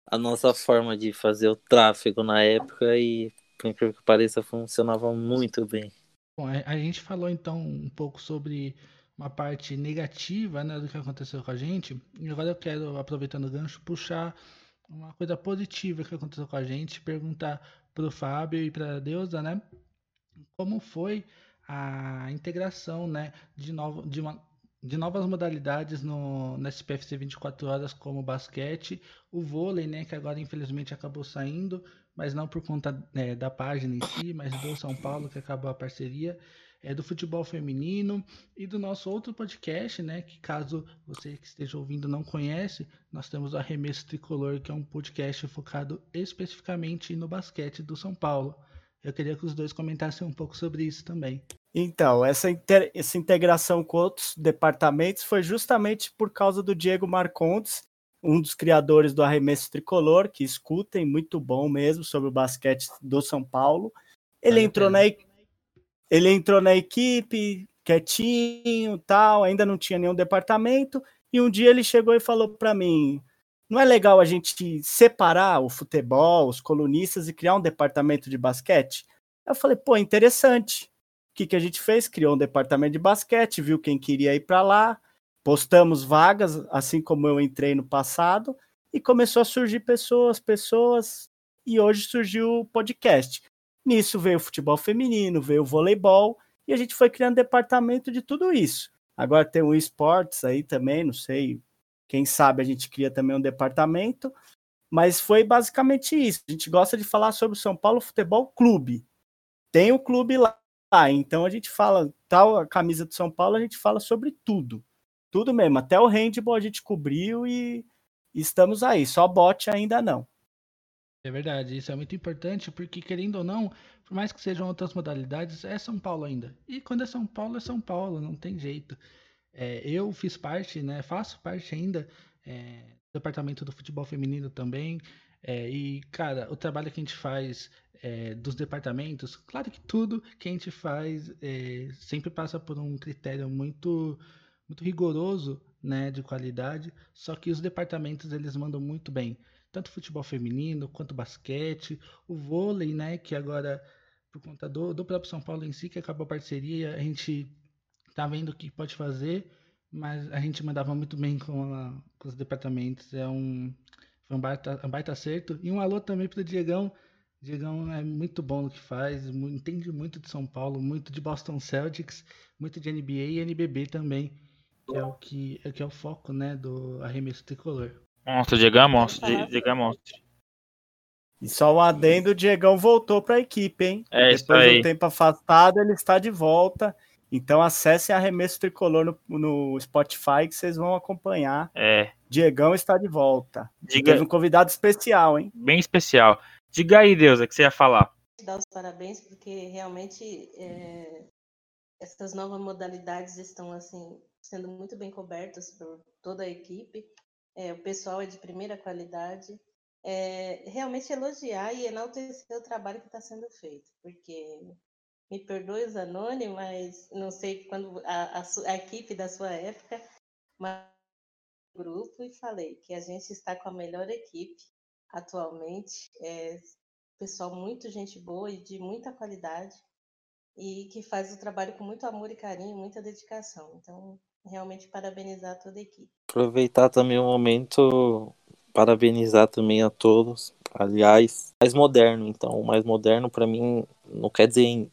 a nossa forma de fazer o tráfego na época e, por incrível que pareça, funcionava muito bem. Bom, a, a gente falou então um pouco sobre uma parte negativa, né, do que aconteceu com a gente. E agora eu quero, aproveitando o gancho, puxar uma coisa positiva que aconteceu com a gente, perguntar pro Fábio e pra Deusa, né, como foi a integração, né, de novo, de uma de novas modalidades no, no SPFC 24 horas, como o basquete, o vôlei, né, que agora infelizmente acabou saindo, mas não por conta né, da página em si, mas do São Paulo que acabou a parceria, é do futebol feminino e do nosso outro podcast, né, que caso você que esteja ouvindo não conhece, nós temos o Arremesso Tricolor, que é um podcast focado especificamente no basquete do São Paulo. Eu queria que os dois comentassem um pouco sobre isso também. Então, essa, essa integração com outros departamentos foi justamente por causa do Diego Marcondes, um dos criadores do Arremesso Tricolor, que escutem, muito bom mesmo, sobre o basquete do São Paulo. Ele entrou na, ele entrou na equipe, quietinho, tal, ainda não tinha nenhum departamento, e um dia ele chegou e falou para mim: não é legal a gente separar o futebol, os colunistas e criar um departamento de basquete? Eu falei, pô, interessante. O que, que a gente fez? Criou um departamento de basquete, viu quem queria ir para lá, postamos vagas, assim como eu entrei no passado, e começou a surgir pessoas, pessoas, e hoje surgiu o podcast. Nisso veio o futebol feminino, veio o voleibol, e a gente foi criando departamento de tudo isso. Agora tem o esportes aí também, não sei, quem sabe a gente cria também um departamento, mas foi basicamente isso. A gente gosta de falar sobre o São Paulo Futebol Clube. Tem o clube lá, então a gente fala, tal a camisa do São Paulo, a gente fala sobre tudo. Tudo mesmo, até o handball a gente cobriu e, estamos aí, só bote ainda não. É verdade, isso é muito importante porque, querendo ou não, por mais que sejam outras modalidades, é São Paulo ainda. E quando é São Paulo, é São Paulo, não tem jeito. É, eu fiz parte, né, faço parte ainda é, do departamento do futebol feminino também. É, e, cara, o trabalho que a gente faz é, dos departamentos, claro que tudo que a gente faz é, sempre passa por um critério muito, muito rigoroso né, de qualidade, só que os departamentos eles mandam muito bem. Tanto futebol feminino quanto basquete, o vôlei, né, que agora por conta do, do próprio São Paulo em si, que acabou a parceria, a gente tá vendo o que pode fazer, mas a gente mandava muito bem com, a, com os departamentos, é um, foi um baita, um baita acerto, e um alô também pro Diegão, Diegão é muito bom no que faz, entende muito de São Paulo, muito de Boston Celtics, muito de NBA e NBB também, que é o que, que é o foco, né, do arremesso tricolor. Monstro, Diegão é monstro. Diegão é monstro. E só um adendo, o Diegão voltou para a equipe, hein? É Depois isso aí. do tempo afastado, ele está de volta. Então acessem Arremesso Tricolor no, no Spotify que vocês vão acompanhar. É. Diegão está de volta. Diga- Teve um convidado especial, hein? Bem especial. Diga aí, Deus, o que você ia falar? dar os parabéns porque realmente é, essas novas modalidades estão assim sendo muito bem cobertas por toda a equipe. É, o pessoal é de primeira qualidade. É, realmente elogiar e enaltecer o trabalho que está sendo feito, porque me perdoe os anônimos, mas não sei quando a, a a equipe da sua época, mas grupo e falei que a gente está com a melhor equipe atualmente. É, pessoal muito gente boa e de muita qualidade e que faz o trabalho com muito amor e carinho, muita dedicação. Então, realmente parabenizar toda a equipe. Aproveitar também o momento, parabenizar também a todos. Aliás, mais moderno, então, mais moderno para mim não quer dizer em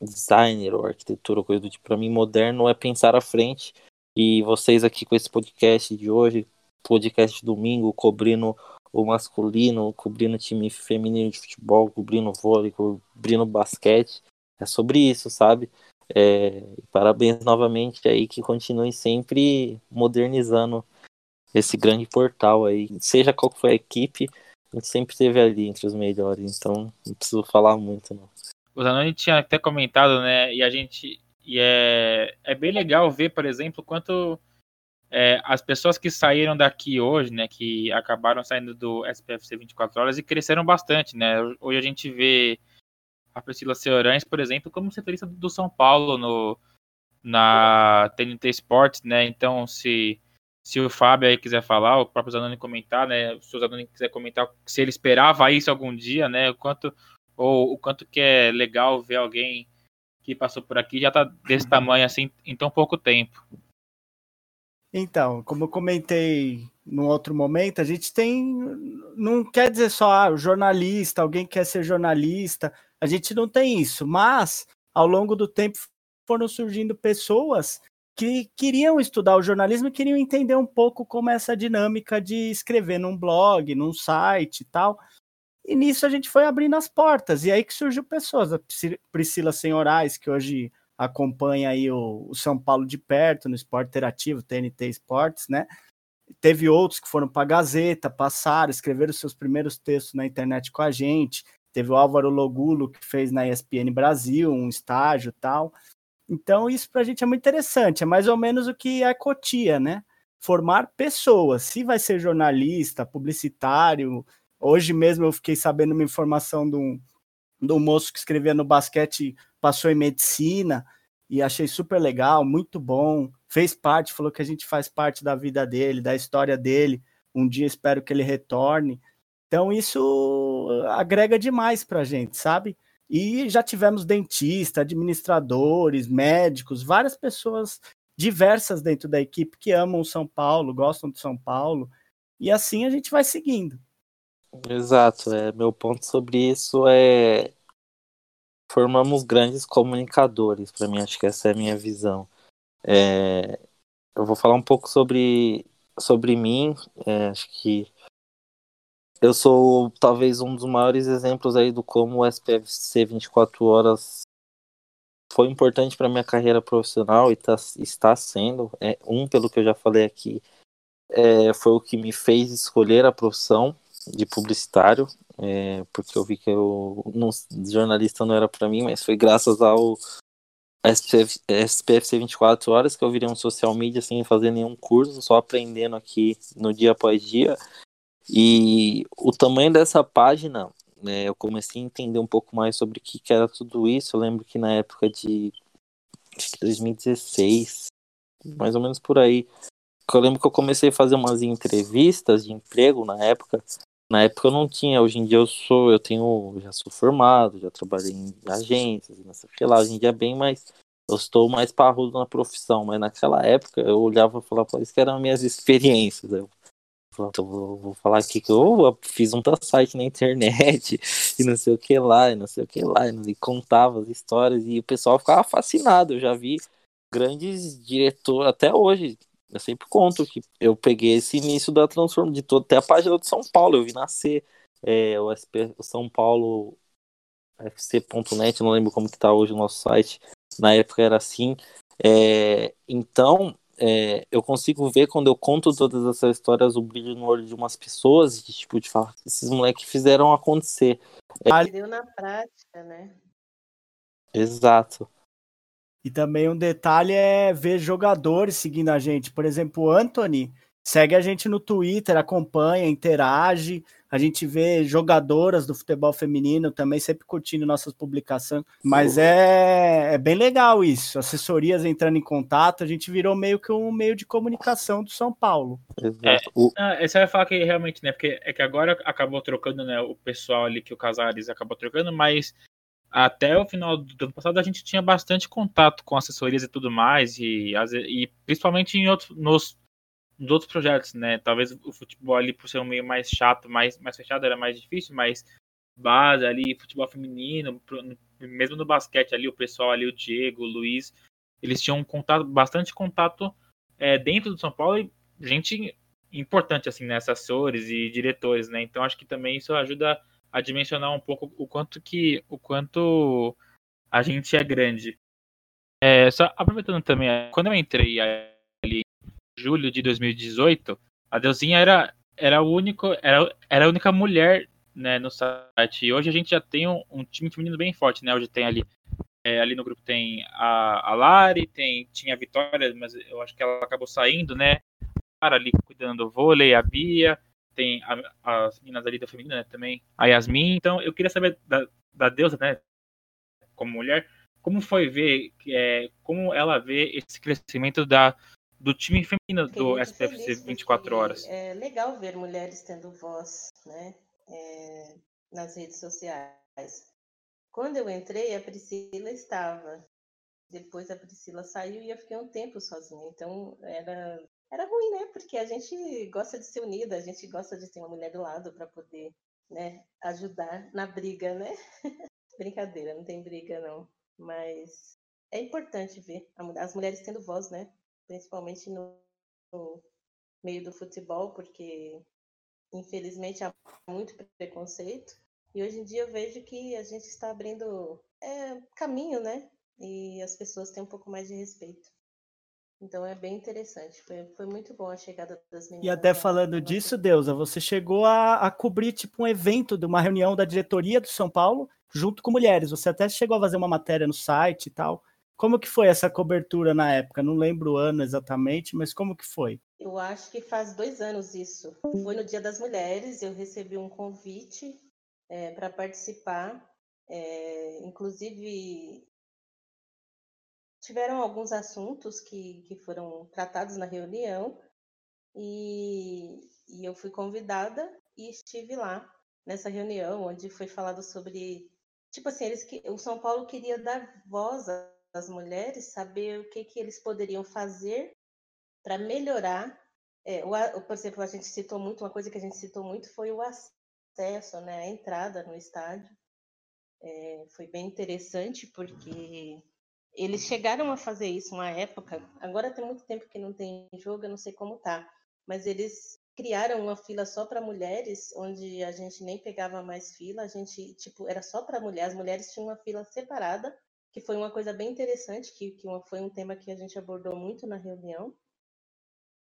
designer ou arquitetura ou coisa do tipo. Para mim, moderno é pensar à frente. E vocês aqui com esse podcast de hoje, podcast domingo, cobrindo o masculino, cobrindo time feminino de futebol, cobrindo vôlei, cobrindo basquete. É sobre isso, sabe? É, parabéns novamente aí que continue sempre modernizando esse grande portal aí. Seja qual for a equipe, a gente sempre esteve ali entre os melhores, então não preciso falar muito, não. O Zanoni tinha até comentado, né? E a gente. E é, é bem legal ver, por exemplo, quanto é, as pessoas que saíram daqui hoje, né? Que acabaram saindo do SPFC 24 horas e cresceram bastante, né? Hoje a gente vê a Priscila Seorães, por exemplo, como setorista do São Paulo no, na TNT Sports, né? Então, se, se o Fábio aí quiser falar, o próprio Zanoni comentar, né? Se o Zanoni quiser comentar se ele esperava isso algum dia, né? O quanto ou o quanto que é legal ver alguém que passou por aqui já tá desse tamanho assim em tão pouco tempo. Então, como eu comentei num outro momento, a gente tem. Não quer dizer só ah, jornalista, alguém quer ser jornalista, a gente não tem isso, mas ao longo do tempo foram surgindo pessoas que queriam estudar o jornalismo e queriam entender um pouco como é essa dinâmica de escrever num blog, num site e tal. E nisso a gente foi abrindo as portas. E aí que surgiu pessoas, a Priscila Senhorais, que hoje acompanha aí o, o, São Paulo de perto no esporte interativo, TNT Esportes, né? Teve outros que foram para a Gazeta, passaram, escreveram seus primeiros textos na internet com a gente. Teve o Álvaro Logulo, que fez na ESPN Brasil um estágio tal. Então, isso para a gente é muito interessante. É mais ou menos o que é Cotia, né? Formar pessoas. Se vai ser jornalista, publicitário. Hoje mesmo eu fiquei sabendo uma informação de um, de um moço que escrevia no basquete, passou em medicina e achei super legal, muito bom. Fez parte, falou que a gente faz parte da vida dele, da história dele. Um dia espero que ele retorne. Então isso agrega demais para a gente, sabe? E já tivemos dentista, administradores, médicos, várias pessoas diversas dentro da equipe que amam São Paulo, gostam de São Paulo. E assim a gente vai seguindo. Exato, é, meu ponto sobre isso é formamos grandes comunicadores, para mim acho que essa é a minha visão. É, eu vou falar um pouco sobre, sobre mim, é, acho que eu sou talvez um dos maiores exemplos aí do como o SPFC 24 horas foi importante para minha carreira profissional e tá, está sendo. É, um, pelo que eu já falei aqui, é, foi o que me fez escolher a profissão. de publicitário, é, porque eu vi que eu não, jornalista não era para mim, mas foi graças ao SPF, SPFC 24 horas que eu virei um social media sem fazer nenhum curso, só aprendendo aqui no dia após dia. E o tamanho dessa página, né, eu comecei a entender um pouco mais sobre o que, que era tudo isso. Eu lembro que na época de 2016, mais ou menos por aí, eu lembro que eu comecei a fazer umas entrevistas de emprego na época. Na época eu não tinha, hoje em dia eu sou, eu tenho, já sou formado, já trabalhei em agências, não sei o que lá, hoje em dia é bem mais, eu estou mais parrudo na profissão, mas naquela época eu olhava e falava, isso que eram minhas experiências. Eu então, vou, vou falar aqui que eu fiz um site na internet e não sei o que lá, e não sei o que lá, e contava as histórias e o pessoal ficava fascinado. Eu já vi grandes diretores, até hoje, eu sempre conto que eu peguei esse início da transformação de todo, até a página de São Paulo, eu vi nascer é, o, SP, o São Paulo fc.net, não lembro como que tá hoje o nosso site, na época era assim. É, então, é, eu consigo ver quando eu conto todas essas histórias o brilho no olho de umas pessoas, de, tipo, de falar, esses moleques fizeram acontecer. É... Deu na prática, né? Exato. E também um detalhe é ver jogadores seguindo a gente. Por exemplo, o Anthony segue a gente no Twitter, acompanha, interage. A gente vê jogadoras do futebol feminino também sempre curtindo nossas publicações. Mas é, é bem legal isso. Assessorias entrando em contato, a gente virou meio que um meio de comunicação do São Paulo. É, é, você vai falar que realmente, né? Porque é que agora acabou trocando, né? O pessoal ali que o Casares acabou trocando, mas até o final do ano passado a gente tinha bastante contato com assessorias e tudo mais, e, e principalmente em outros, nos, nos, outros projetos, né? Talvez o futebol ali, por ser um meio mais chato, mais, mais fechado, era mais difícil, mas base ali, futebol feminino, mesmo no basquete ali, o pessoal ali, o Diego, o Luiz, eles tinham contato, bastante contato é, dentro do São Paulo e gente importante, assim, né? Assessores e diretores, né? Então acho que também isso ajuda a dimensionar um pouco o quanto que o quanto a gente é grande. É, só aproveitando também, quando eu entrei julho de 2018, a Deusinha era era o único era, era a única mulher né, no site. E hoje a gente já tem um, um time feminino bem forte, né? Hoje tem ali é, ali no grupo tem a, a Lari, tem tinha a Vitória, mas eu acho que ela acabou saindo, né? Cara ali cuidando do vôlei, a Bia, tem a, as meninas ali da feminina né, também, a Yasmin. Então eu queria saber da, da deusa, né, como mulher, como foi ver, é, como ela vê esse crescimento da, do time feminino do SPFC 24 horas. É legal ver mulheres tendo voz, né, é, nas redes sociais. Quando eu entrei, a Priscila estava. Depois a Priscila saiu e eu fiquei um tempo sozinha. Então era era ruim, né? Porque a gente gosta de ser unida, a gente gosta de ter uma mulher do lado para poder, né, ajudar na briga, né? Brincadeira, não tem briga não, mas é importante ver as mulheres tendo voz, né? Principalmente no, no meio do futebol, porque infelizmente há muito preconceito. E hoje em dia eu vejo que a gente está abrindo é, caminho, né? E as pessoas têm um pouco mais de respeito. Então é bem interessante. Foi, foi muito bom a chegada das meninas. E até falando disso, Deusa, você chegou a, a, cobrir tipo um evento de uma reunião da diretoria do São Paulo junto com mulheres. Você até chegou a fazer uma matéria no site e tal. Como que foi essa cobertura na época? Não lembro o ano exatamente, mas como que foi? Eu acho que faz dois anos isso. Foi no Dia das Mulheres, eu recebi um convite é, para participar. É, inclusive, tiveram alguns assuntos que, que foram tratados na reunião e, e eu fui convidada e estive lá nessa reunião onde foi falado sobre tipo assim eles que o São Paulo queria dar voz às mulheres saber o que que eles poderiam fazer para melhorar é, o, por exemplo a gente citou muito uma coisa que a gente citou muito foi o acesso né a entrada no estádio. É, foi bem interessante porque eles chegaram a fazer isso uma época, agora tem muito tempo que não tem jogo, eu não sei como tá, mas eles criaram uma fila só para mulheres, onde a gente nem pegava mais fila, a gente, tipo, era só para mulheres, as mulheres tinham uma fila separada, que foi uma coisa bem interessante, que, que foi um tema que a gente abordou muito na reunião,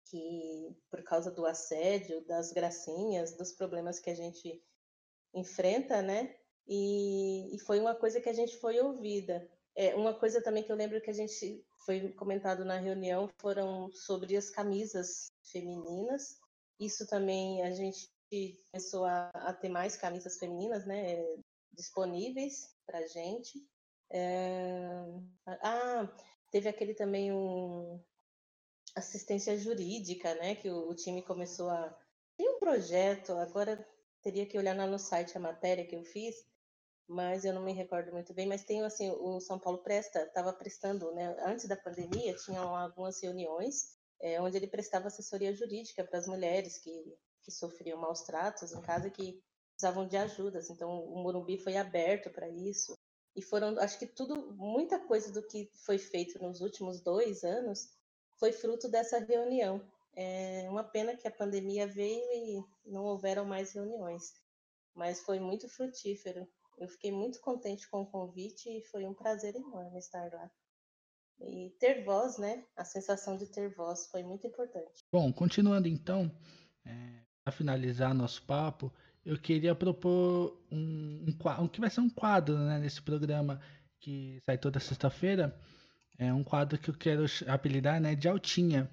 que por causa do assédio, das gracinhas, dos problemas que a gente enfrenta, né? E, e foi uma coisa que a gente foi ouvida. É, uma coisa também que eu lembro que a gente foi comentado na reunião foram sobre as camisas femininas. Isso também a gente começou a, a ter mais camisas femininas, né? Disponíveis para gente. É... Ah, teve aquele também um assistência jurídica, né? Que o, o time começou a tem um projeto. Agora teria que olhar lá no site a matéria que eu fiz mas eu não me recordo muito bem. Mas tem assim, o São Paulo presta, estava prestando, né? Antes da pandemia, tinham algumas reuniões é, onde ele prestava assessoria jurídica para as mulheres que, que sofriam maus tratos em casa que precisavam de ajudas. Então, o Morumbi foi aberto para isso. E foram, acho que tudo, muita coisa do que foi feito nos últimos dois anos foi fruto dessa reunião. É uma pena que a pandemia veio e não houveram mais reuniões, mas foi muito frutífero eu fiquei muito contente com o convite e foi um prazer enorme estar lá. E ter voz, né? A sensação de ter voz foi muito importante. Bom, continuando então, é, para finalizar nosso papo, eu queria propor um, um, um, que vai ser um quadro né, nesse programa que sai toda sexta-feira. É um quadro que eu quero apelidar né, de altinha.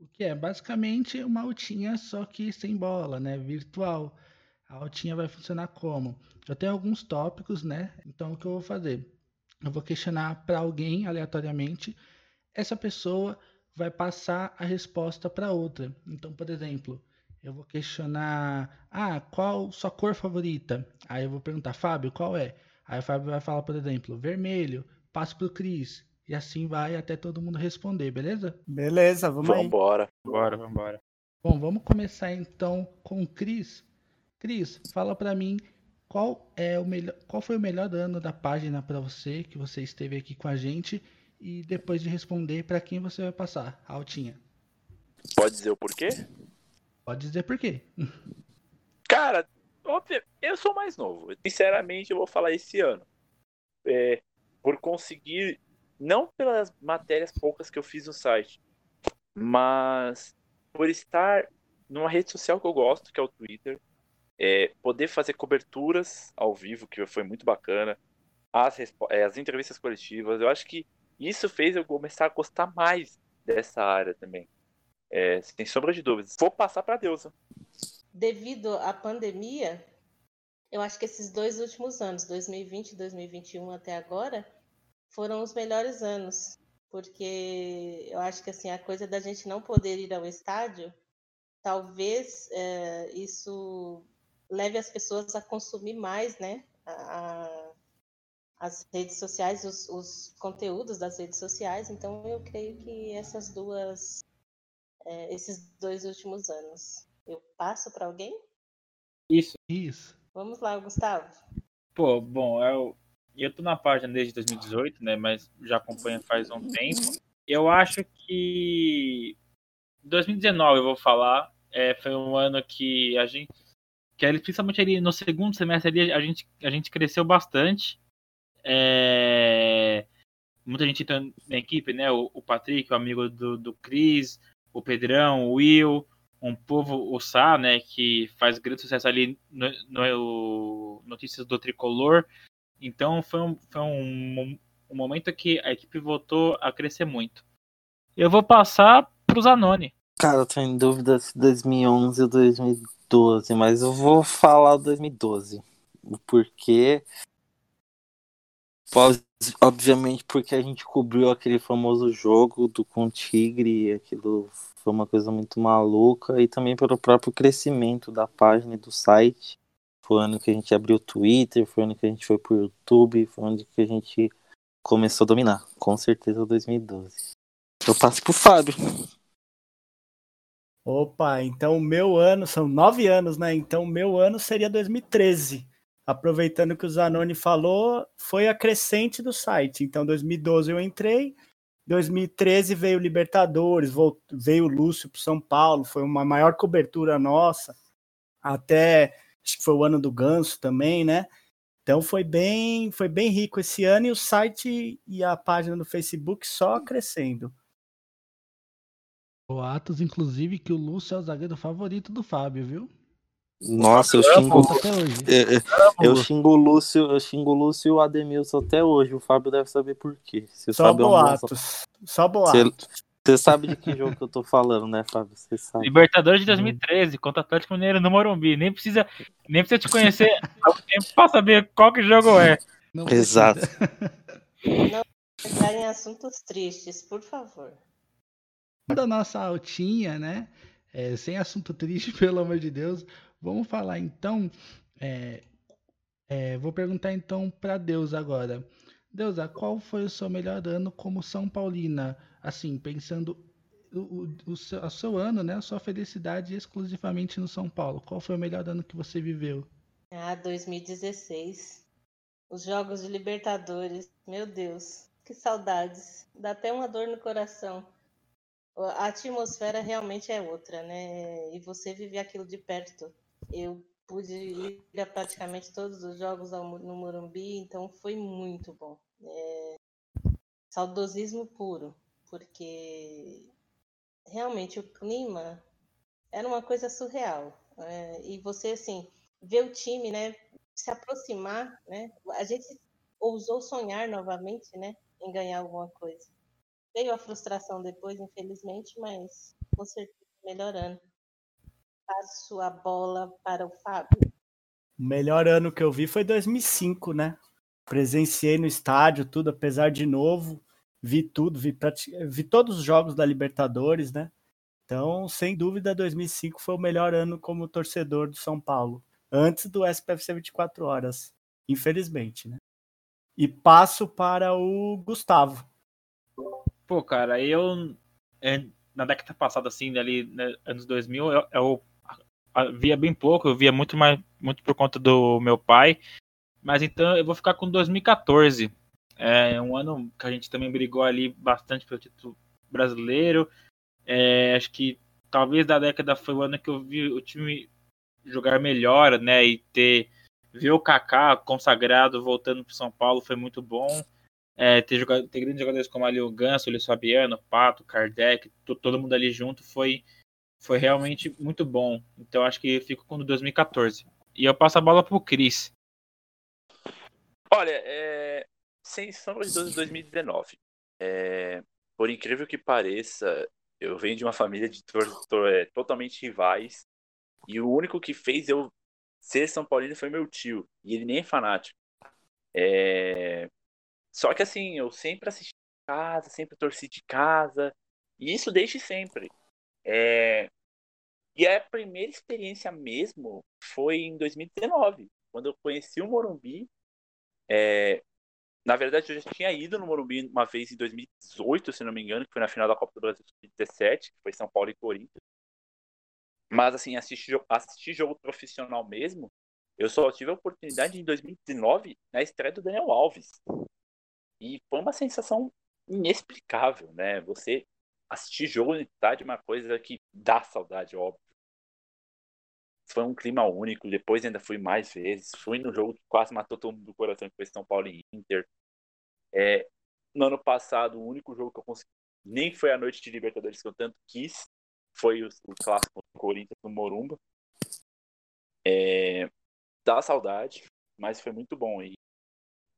O que é basicamente uma altinha, só que sem bola, né? Virtual. A altinha vai funcionar como? Eu tenho alguns tópicos, né? Então o que eu vou fazer? Eu vou questionar para alguém aleatoriamente. Essa pessoa vai passar a resposta para outra. Então, por exemplo, eu vou questionar: "Ah, qual sua cor favorita?". Aí eu vou perguntar: "Fábio, qual é?". Aí o Fábio vai falar, por exemplo, vermelho. Passo pro Cris. E assim vai até todo mundo responder, beleza? Beleza, vamos Vambora. Aí. Bora, vambora. Bom, vamos começar então com o Cris. Cris, fala para mim qual é o melhor, qual foi o melhor ano da página para você que você esteve aqui com a gente e depois de responder para quem você vai passar a altinha. Pode dizer o porquê? Pode dizer por quê. Cara, óbvio, eu sou mais novo. Sinceramente, eu vou falar esse ano. É, por conseguir, não pelas matérias poucas que eu fiz no site, mas por estar numa rede social que eu gosto, que é o Twitter, é, poder fazer coberturas ao vivo, que foi muito bacana, as, é, as entrevistas coletivas, eu acho que isso fez eu começar a gostar mais dessa área também. É, sem sombra de dúvidas. Vou passar para a Deusa. Devido à pandemia, eu acho que esses dois últimos anos, 2020 e 2021 até agora, foram os melhores anos. Porque eu acho que assim, a coisa da gente não poder ir ao estádio, talvez é, isso leve as pessoas a consumir mais, né? A, as redes sociais, os, os, conteúdos das redes sociais. Então, eu creio que essas duas, é, esses dois últimos anos, eu passo para alguém? Isso. Isso. Vamos lá, Gustavo. Pô, bom, eu, eu tô na página desde 2018, né? Mas já acompanho faz um tempo. Eu acho que 2019 eu vou falar. É, foi um ano que a gente que ele, principalmente ali no segundo semestre ali, a gente, a gente cresceu bastante. É... Muita gente entrou na equipe, né? O, o Patrick, o amigo do, do Cris, o Pedrão, o Will, um povo, o Sá, né? Que faz grande sucesso ali no, no Notícias do Tricolor. Então foi um, foi um, um momento que a equipe voltou a crescer muito. Eu vou passar para o Zanoni. Cara, eu tô em dúvida se 2011 ou 2012. 2012, mas eu vou falar 2012. O porquê. Obviamente porque a gente cobriu aquele famoso jogo do com Tigre, aquilo foi uma coisa muito maluca, e também pelo próprio crescimento da página e do site. Foi ano que a gente abriu o Twitter, foi ano que a gente foi pro YouTube, foi ano que a gente começou a dominar. Com certeza 2012. Eu passo pro Fábio. Opa, então meu ano, são nove anos, né? Então meu ano seria 2013. Aproveitando que o Zanoni falou, foi a crescente do site. Então 2012 eu entrei, 2013 veio Libertadores, veio o Lúcio para São Paulo, foi uma maior cobertura nossa. Até acho que foi o ano do Ganso também, né? Então foi bem, foi bem rico esse ano e o site e a página do Facebook só crescendo. Boatos, inclusive, que o Lúcio é o zagueiro favorito do Fábio, viu? Nossa, eu xingo, eu, eu xingo o Lúcio, eu xingo o Lúcio e o Ademilson até hoje. O Fábio deve saber por quê. Se Só Fábio é boatos. Só boatos. Você sabe de que jogo que eu tô falando, né, Fábio? Você sabe. Libertadores de 2013 contra o Atlético Mineiro no Morumbi. Nem precisa, nem precisa te conhecer há um tempo pra saber qual que jogo é. Não precisa. Exato. Entrar em assuntos tristes, por favor. da nossa altinha, né? É, sem assunto triste, pelo amor de Deus. Vamos falar então. é, é, vou perguntar então para Deus agora. Deusa, qual foi o seu melhor ano como São Paulina? Assim, pensando o, o, o seu, o seu ano, né? A sua felicidade exclusivamente no São Paulo. Qual foi o melhor ano que você viveu? Ah, 2016. Os Jogos de Libertadores. Meu Deus, que saudades. Dá até uma dor no coração. A atmosfera realmente é outra, né? E você viver aquilo de perto. Eu pude ir a praticamente todos os jogos no Morumbi, então foi muito bom. É, Saudosismo puro, porque realmente o clima era uma coisa surreal. É, e você, assim, ver o time, né, se aproximar, né? A gente ousou sonhar novamente, né, em ganhar alguma coisa. Veio a frustração depois, infelizmente, mas com certeza melhorando. Passo a bola para o Fábio. O melhor ano que eu vi foi 2005, né? Presenciei no estádio tudo, apesar de novo, vi tudo, vi, prati- vi todos os jogos da Libertadores, né? Então, sem dúvida, 2005 foi o melhor ano como torcedor do São Paulo, antes do SPFC 24 horas, infelizmente, né? E passo para o Gustavo. Pô, cara, eu é, na década passada, assim, ali, né, anos 2000, eu, eu via bem pouco, eu via muito mais, muito por conta do meu pai. Mas então eu vou ficar com 2014. É um ano que a gente também brigou ali bastante pelo título brasileiro. É, acho que talvez da década foi o ano que eu vi o time jogar melhor, né? E ter ver o Kaká consagrado voltando para São Paulo foi muito bom. É, ter, jogado, ter grandes jogadores como ali o Ganso, o Luiz Fabiano, Pato, Kardec, to- todo mundo ali junto foi, foi realmente muito bom. Então acho que fico com o 2014. E eu passo a bola pro Cris. Olha, é... sem sombra de dúvida, 2019. É... Por incrível que pareça, eu venho de uma família de tor- tor- é, totalmente rivais. E o único que fez eu ser São Paulino foi meu tio. E ele nem é fanático. É... Só que assim, eu sempre assisti de casa, sempre torci de casa. E isso desde sempre. É... E a primeira experiência mesmo foi em 2019, quando eu conheci o Morumbi. É, na verdade, eu já tinha ido no Morumbi uma vez em 2018, se não me engano, que foi na final da Copa do Brasil 2017, que foi São Paulo e Corinthians. Mas, assim, assistir, assistir jogo profissional mesmo, eu só tive a oportunidade em 2019, na estreia do Daniel Alves. E foi uma sensação inexplicável, né? Você assistir jogo no estádio é uma coisa que dá saudade, óbvio. Foi um clima único. Depois ainda fui mais vezes. Fui no jogo que quase matou todo mundo do coração, que foi São Paulo e Inter. É, no ano passado, o único jogo que eu consegui, nem foi a noite de Libertadores que eu tanto quis, foi o, o clássico do Corinthians no Morumba. É, dá saudade, mas foi muito bom. E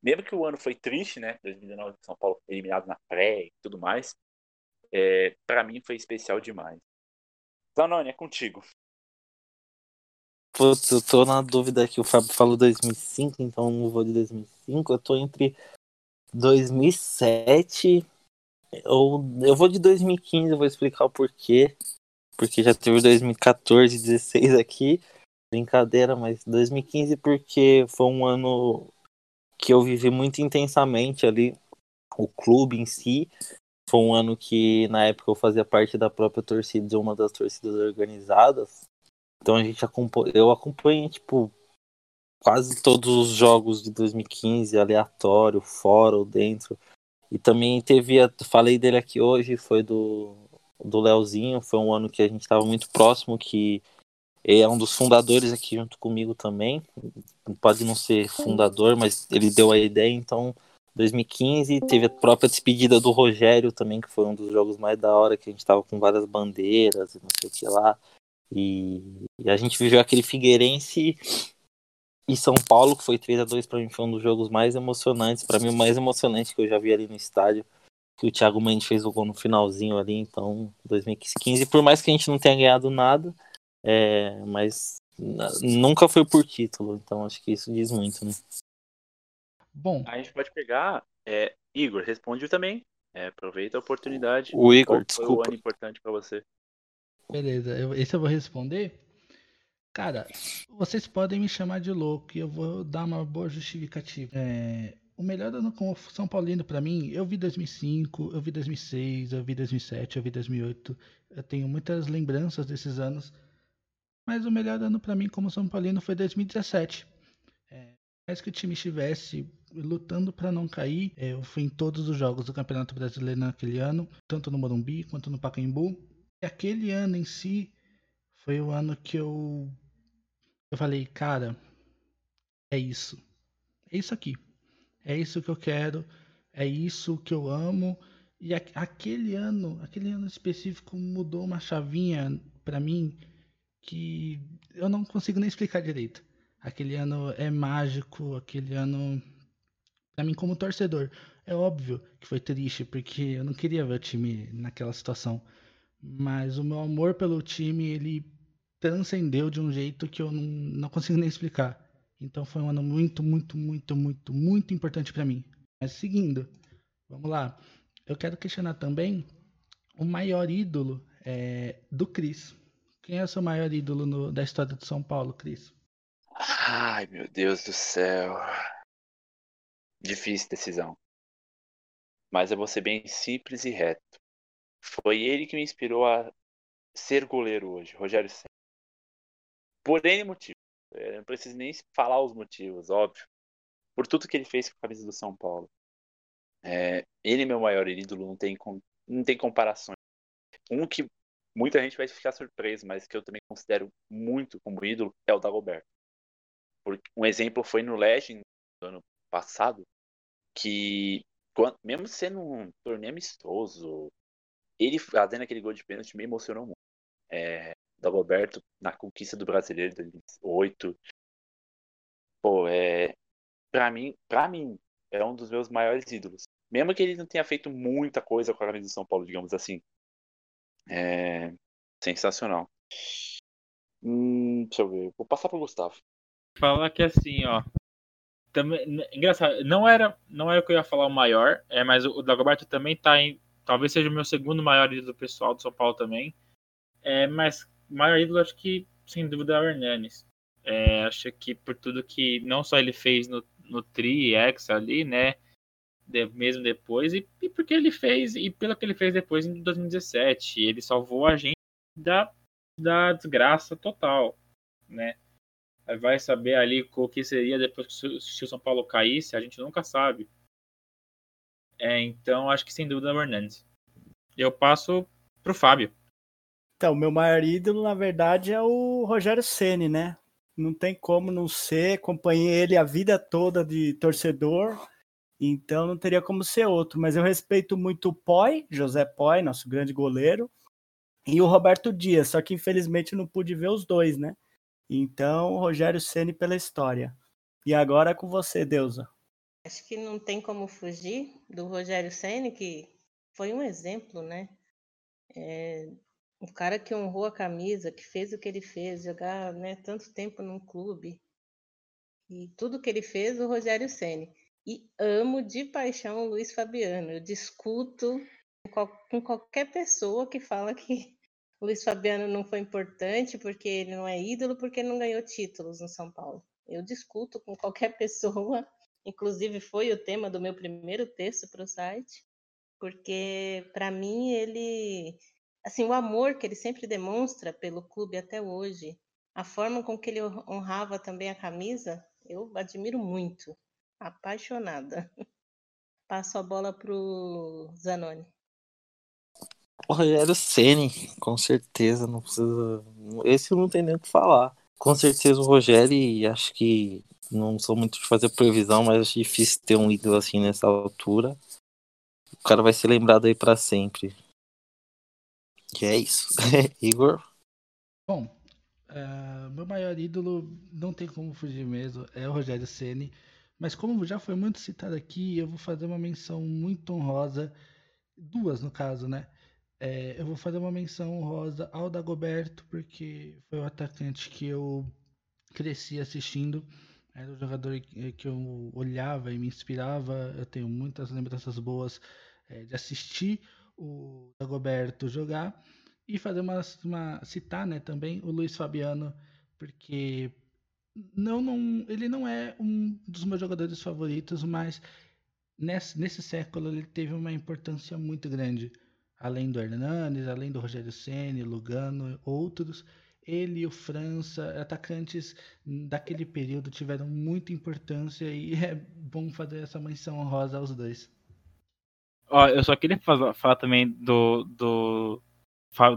mesmo que o ano foi triste, né? 2019, São Paulo eliminado na pré e tudo mais. É, para mim foi especial demais. Zanoni, é contigo. Putz, eu tô na dúvida aqui. O Fábio falou 2005, então eu não vou de 2005. Eu tô entre 2007 ou eu vou de 2015. Eu vou explicar o porquê. Porque já teve 2014, 16 aqui. Brincadeira, mas 2015 porque foi um ano que eu vivi muito intensamente ali. O clube em si. Foi um ano que na época eu fazia parte da própria torcida, de uma das torcidas organizadas. Então a gente acompanha, eu acompanhei tipo quase todos os jogos de 2015, aleatório, fora ou dentro. E também teve, falei dele aqui hoje, foi do do Leozinho, foi um ano que a gente estava muito próximo, que é um dos fundadores aqui junto comigo também. Pode não ser fundador, mas ele deu a ideia, então 2015 teve a própria despedida do Rogério também, que foi um dos jogos mais da hora, que a gente tava com várias bandeiras e não sei o que lá. E, e a gente viveu aquele Figueirense e São Paulo, que foi 3 a 2 para mim, foi um dos jogos mais emocionantes, para mim o mais emocionante que eu já vi ali no estádio, que o Thiago Mendes fez o gol no finalzinho ali, então 2015, por mais que a gente não tenha ganhado nada, é, mas nunca foi por título, então acho que isso diz muito, né? Bom, A gente pode pegar. é, Igor, responde também. É, aproveita a oportunidade. O Igor, Qual foi desculpa. o ano importante pra você? beleza, eu- esse eu vou responder. Cara, vocês podem me chamar de louco e eu vou dar uma boa justificativa. É, o melhor ano como São Paulino pra mim, eu vi 2005, eu vi 2006, eu vi 2007, eu vi 2008. Eu tenho muitas lembranças desses anos. Mas o melhor ano pra mim como São Paulino foi 2017. É, mais que o time estivesse lutando pra não cair, é, eu fui em todos os jogos do Campeonato Brasileiro naquele ano, tanto no Morumbi quanto no Pacaembu. E aquele ano em si foi o ano que eu eu falei, cara, é isso. É isso aqui. É isso que eu quero, é isso que eu amo. E a- aquele ano, aquele ano específico mudou uma chavinha pra mim que eu não consigo nem explicar direito. Aquele ano é mágico, aquele ano pra mim como torcedor. É óbvio que foi triste porque eu não queria ver o time naquela situação. Mas o meu amor pelo time, ele transcendeu de um jeito que eu não, não consigo nem explicar. Então foi um ano muito, muito, muito, muito, muito importante pra mim. Mas seguindo, vamos lá. Eu quero questionar também o maior ídolo é, do Cris. Quem é o seu maior ídolo no- da história de São Paulo, Cris? Ai, meu Deus do céu. Difícil decisão. Mas eu vou ser bem simples e reto. Foi ele que me inspirou a ser goleiro hoje, Rogério Senna. Por N motivo. Eu não preciso nem falar os motivos, óbvio. Por tudo que ele fez com a camisa do São Paulo. É, ele é meu maior ídolo, não tem, não tem comparações. Um que muita gente vai ficar surpreso, mas que eu também considero muito como ídolo é o Dagoberto. Um exemplo foi no Legend do ano passado, que quan- mesmo sendo um torneio amistoso, ele fazendo aquele gol de pênalti me emocionou muito. É, Dagoberto na conquista do Brasileiro de 2008. Pô, é para mim, para mim é um dos meus maiores ídolos. Mesmo que ele não tenha feito muita coisa com a camisa do São Paulo, digamos assim. É sensacional. Hum, deixa eu ver. Vou passar pro Gustavo. falar que assim, ó. Também, engraçado, não era, não era o que eu ia falar o maior, é, mas o, Dagoberto também tá em. Talvez seja o meu segundo maior ídolo pessoal do São Paulo também. É, mas maior ídolo acho que, sem dúvida, é o Hernanes. É, acho que por tudo que não só ele fez no, no Tri X ali, né? de- mesmo depois, e, e porque ele fez, e pelo que ele fez depois em 2017. Ele salvou a gente da, da desgraça total, né? Aí vai saber ali o que seria depois que se o São Paulo caísse, a gente nunca sabe. É, então acho que sem dúvida é o Hernandes. Eu passo pro Fábio. Então, meu maior ídolo, na verdade, é o Rogério Ceni, né? Não tem como não ser. Acompanhei ele a vida toda de torcedor, então não teria como ser outro. Mas eu respeito muito o Poi, José Poi, nosso grande goleiro, e o Roberto Dias, só que infelizmente eu não pude ver os dois, né? Então, Rogério Ceni pela história. E agora é com você, Deusa. Acho que não tem como fugir do Rogério Ceni, que foi um exemplo, né? É, um cara que honrou a camisa, que fez o que ele fez, jogar né, tanto tempo num clube. E tudo que ele fez, o Rogério Ceni. E amo de paixão o Luiz Fabiano. Eu discuto com qual- com qualquer pessoa que fala que o Luiz Fabiano não foi importante porque ele não é ídolo, porque ele não ganhou títulos no São Paulo. Eu discuto com qualquer pessoa Inclusive foi o tema do meu primeiro texto para o site, porque para mim ele, assim, o amor que ele sempre demonstra pelo clube até hoje, a forma com que ele honrava também a camisa, eu admiro muito, apaixonada. Passo a bola pro Zanoni. Rogério Ceni, com certeza, não precisa. Esse não tem nem o que falar. Com certeza o Rogério, acho que não sou muito de fazer previsão, mas acho difícil ter um ídolo assim nessa altura. O cara vai ser lembrado aí para sempre. E é isso. Igor? Bom, uh, meu maior ídolo, não tem como fugir mesmo, é o Rogério Ceni. Mas como já foi muito citado aqui, eu vou fazer uma menção muito honrosa, duas no caso, né? É, eu vou fazer uma menção honrosa ao Dagoberto, porque foi o atacante que eu cresci assistindo. Era o jogador que eu olhava e me inspirava. Eu tenho muitas lembranças boas é, de assistir o Dagoberto jogar e fazer uma, uma citar, né, também o Luiz Fabiano, porque não, não, ele não é um dos meus jogadores favoritos, mas nesse, nesse século ele teve uma importância muito grande. Além do Hernanes, além do Rogério Ceni, Lugano, outros, ele e o França, atacantes daquele período, tiveram muita importância e é bom fazer essa menção honrosa aos dois. Ó, eu só queria falar, falar também do, do,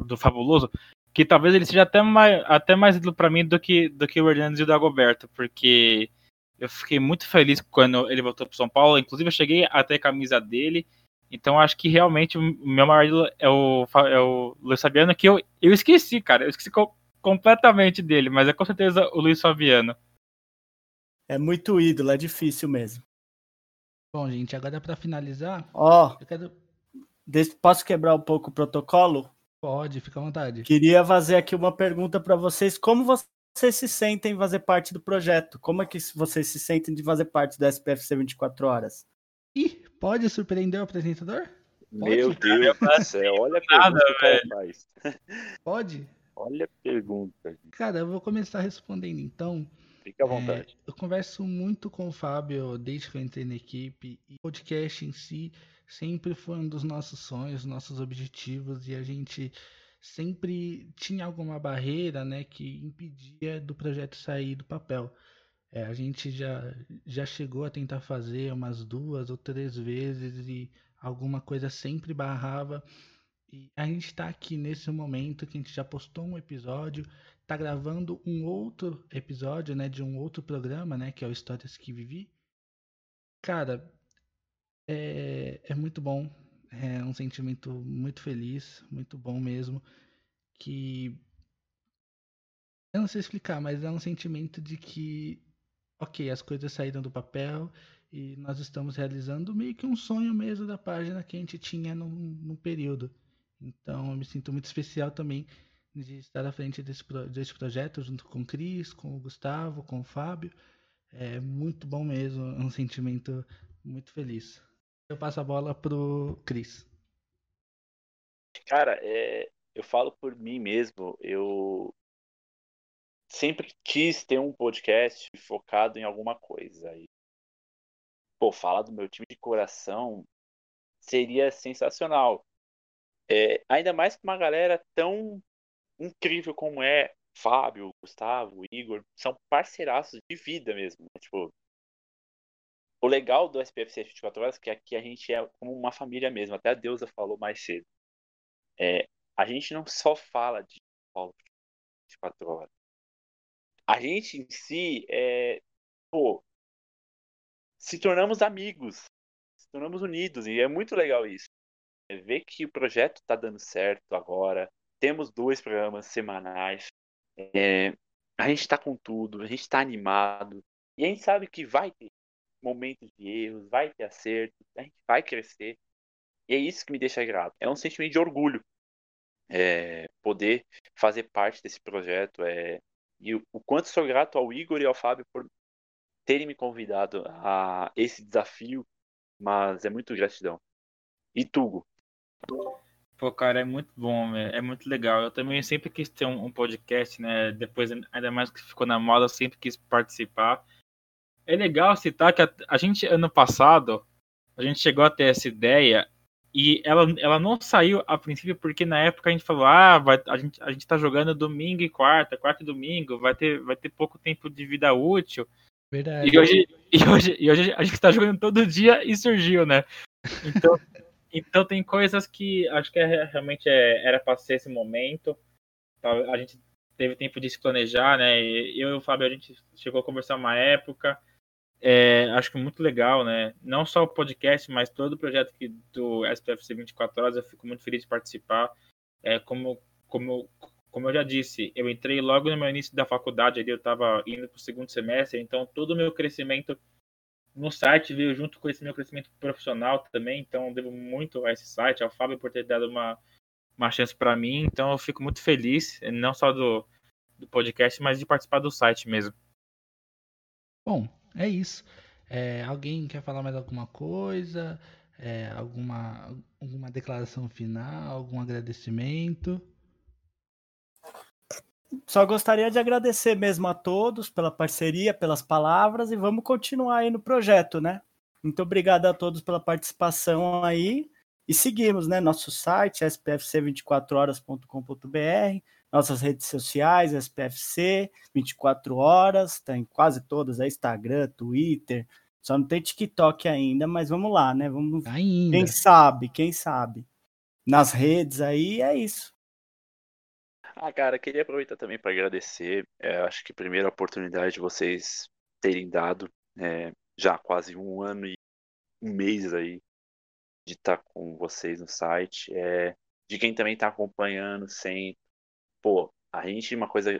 do Fabuloso, que talvez ele seja até mais, até mais ídolo para mim do que, do que o Hernandes e o Dagoberto, porque eu fiquei muito feliz quando ele voltou para São Paulo, inclusive eu cheguei até a camisa dele, então acho que realmente o meu maior ídolo é o, é o Luiz Fabiano, que eu, eu esqueci, cara, eu esqueci co completamente dele, mas é com certeza o Luiz Fabiano. É muito ídolo, é difícil mesmo. Bom, gente, agora para finalizar. Ó, oh, quero... posso quebrar um pouco o protocolo? Pode, fica à vontade. Queria fazer aqui uma pergunta para vocês. Como vocês se sentem em fazer parte do projeto? Como é que vocês se sentem de fazer parte do SPFC 24 Horas? Pode surpreender o apresentador? Pode? Meu Deus do céu, olha a pergunta Nada, que o faz. Pode? Olha a pergunta. Cara, eu vou começar respondendo então. Fica à vontade. É, eu converso muito com o Fábio desde que eu entrei na equipe. E o podcast em si sempre foi um dos nossos sonhos, nossos objetivos. E a gente sempre tinha alguma barreira né, que impedia do projeto sair do papel. É, a gente já, já chegou a tentar fazer umas duas ou três vezes e alguma coisa sempre barrava. E a gente está aqui nesse momento que a gente já postou um episódio, tá gravando um outro episódio, né, de um outro programa, né, que é o Histórias que Vivi. Cara, é, é muito bom, é um sentimento muito feliz, muito bom mesmo, que eu não sei explicar, mas é um sentimento de que, ok, as coisas saíram do papel e nós estamos realizando meio que um sonho mesmo da página que a gente tinha no período. Então eu me sinto muito especial também de estar à frente desse, desse projeto junto com o Cris, com o Gustavo, com o Fábio. É muito bom mesmo, é um sentimento muito feliz. Eu passo a bola pro Cris. Cara, é, eu falo por mim mesmo, eu sempre quis ter um podcast focado em alguma coisa. E, pô, falar do meu time de coração seria sensacional. É, ainda mais com uma galera tão incrível como é Fábio, Gustavo, Igor, são parceiraços de vida mesmo. Né? Tipo, o legal do SPFC 24 horas é que aqui a gente é como uma família mesmo. Até a Deusa falou mais cedo. É, a gente não só fala de 24 horas. A gente em si é, pô, se tornamos amigos, se tornamos unidos e é muito legal isso. É ver que o projeto está dando certo agora, temos dois programas semanais. É, a gente está com tudo, a gente está animado. E a gente sabe que vai ter momentos de erros, vai ter acerto, a gente vai crescer. E é isso que me deixa grato. É um sentimento de orgulho é, poder fazer parte desse projeto. É, e o, quanto sou grato ao Igor e ao Fábio por terem me convidado a esse desafio, mas é muito gratidão. E Tugo? Pô, cara, é muito bom, é, é muito legal. Eu também sempre quis ter um, um, podcast, né? Depois, ainda mais que ficou na moda, eu sempre quis participar. É legal citar que a, a gente, ano passado, a gente chegou a ter essa ideia e ela, ela não saiu a princípio porque na época a gente falou, ah, vai, a, gente, a gente tá jogando domingo e quarta, quarta e domingo, vai ter, vai ter pouco tempo de vida útil. Verdade. E hoje, e hoje, e hoje a gente tá jogando todo dia e surgiu, né? Então, então tem coisas que acho que é, realmente é, era para ser esse momento. Tá? A gente teve tempo de se planejar, né? Eu e o Fábio, a gente chegou a conversar uma época. É, acho que muito legal, né? Não só o podcast, mas todo o projeto que, do SPFC 24 Horas, eu fico muito feliz de participar. É, como, como, como eu já disse, eu entrei logo no meu início da faculdade, ali eu estava indo para o segundo semestre, então todo o meu crescimento no site veio junto com esse meu crescimento profissional também, então devo muito a esse site, ao Fábio por ter dado uma, uma chance para mim, então eu fico muito feliz, não só do, do podcast, mas de participar do site mesmo. Bom, é isso. É, alguém quer falar mais alguma coisa? É, alguma, alguma declaração final? Algum agradecimento? Só gostaria de agradecer mesmo a todos pela parceria, pelas palavras e vamos continuar aí no projeto, né? Muito obrigado a todos pela participação aí. E seguimos, né? Nosso site, spfc24horas.com.br, nossas redes sociais, SPFC 24 horas, tem quase todas aí, Instagram, Twitter, só não tem TikTok ainda, mas vamos lá, né? Vamos. Ainda. Quem sabe, quem sabe. Nas redes aí é isso. Ah, cara, queria aproveitar também para agradecer. É, acho que a primeira oportunidade de vocês terem dado é, já quase um ano e um mês aí de estar tá com vocês no site. É, de quem também está acompanhando sempre. Pô, a gente, uma coisa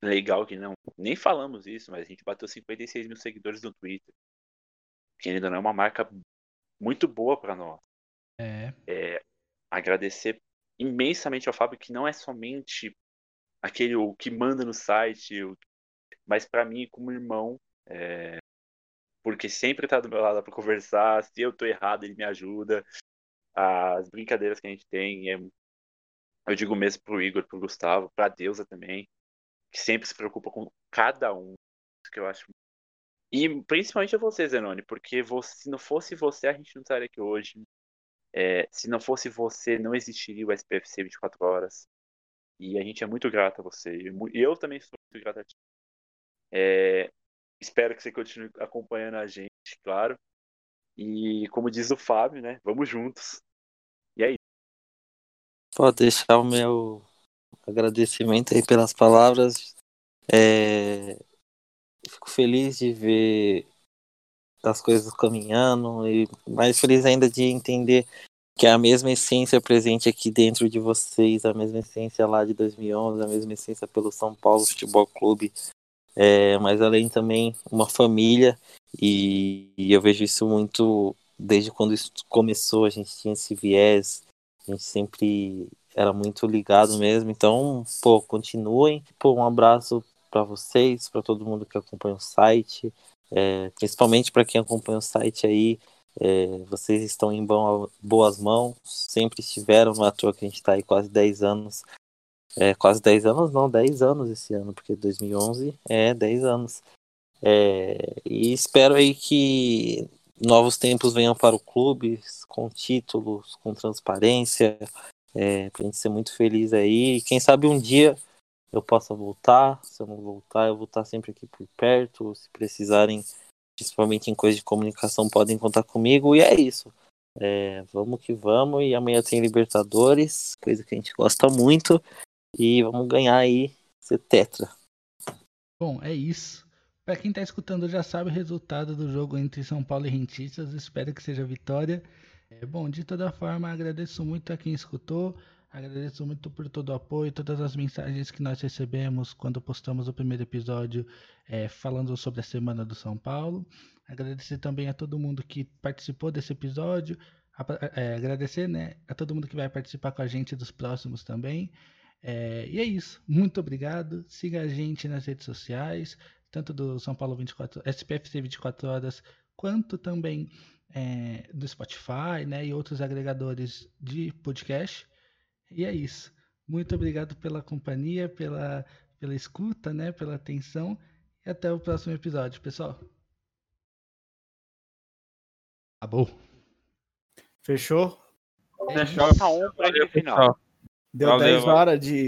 legal que não. Nem falamos isso, mas a gente bateu 56 mil seguidores no Twitter. Que ainda não é uma marca muito boa para nós. É. é. Agradecer imensamente ao Fábio, que não é somente aquele o que manda no site, mas para mim, como irmão, é, porque sempre está do meu lado para conversar. Se eu tô errado, ele me ajuda. As brincadeiras que a gente tem, é, eu digo mesmo pro Igor, pro Gustavo, pra Deusa também, que sempre se preocupa com cada um, que eu acho. E principalmente a você, Zenoni, porque você, se não fosse você, a gente não estaria aqui hoje. É, se não fosse você, não existiria o SPFC 24 horas. E a gente é muito grato a você. Eu também sou muito grato a ti. É, espero que você continue acompanhando a gente, claro. E como diz o Fábio, né? Vamos juntos. Pode deixar o meu agradecimento aí pelas palavras. É... Fico feliz de ver as coisas caminhando e mais feliz ainda de entender que é a mesma essência presente aqui dentro de vocês, a mesma essência lá de 2011, a mesma essência pelo São Paulo Futebol Clube, é, mas além também uma família e, e, eu vejo isso muito desde quando isso começou, a gente tinha esse viés, a gente sempre era muito ligado mesmo, então, pô, continuem, pô, um abraço para vocês, para todo mundo que acompanha o site, é, principalmente para quem acompanha o site aí, é, vocês estão em boas mãos, sempre estiveram, no ator que a gente está aí quase 10 anos. É, quase 10 anos, não, 10 anos esse ano, porque 2011 é 10 anos. É, e espero aí que novos tempos venham para o clube, com títulos, com transparência, é, para a gente ser muito feliz aí. Quem sabe um dia eu possa voltar, se eu não voltar, eu vou estar sempre aqui por perto, se precisarem principalmente em coisas de comunicação, podem contar comigo. E é isso. É, vamos que vamos. E amanhã tem Libertadores, coisa que a gente gosta muito. E vamos ganhar aí ser tetra. Bom, é isso. Para quem está escutando já sabe o resultado do jogo entre São Paulo e Rentistas. Espero que seja vitória. É, bom, de toda forma, agradeço muito a quem escutou. Agradeço muito por todo o apoio, todas as mensagens que nós recebemos quando postamos o primeiro episódio é, falando sobre a Semana do São Paulo. Agradecer também a todo mundo que participou desse episódio. É, agradecer né, a todo mundo que vai participar com a gente dos próximos também. É, e é isso. Muito obrigado. Siga a gente nas redes sociais, tanto do São Paulo 24, SPFC 24 horas, quanto também é, do Spotify né, e outros agregadores de podcast. E é isso. Muito obrigado pela companhia, pela, pela escuta, né, pela atenção. E até o próximo episódio, pessoal. Acabou. Fechou? Fechou. Tá final. Deu Valeu, 10 horas de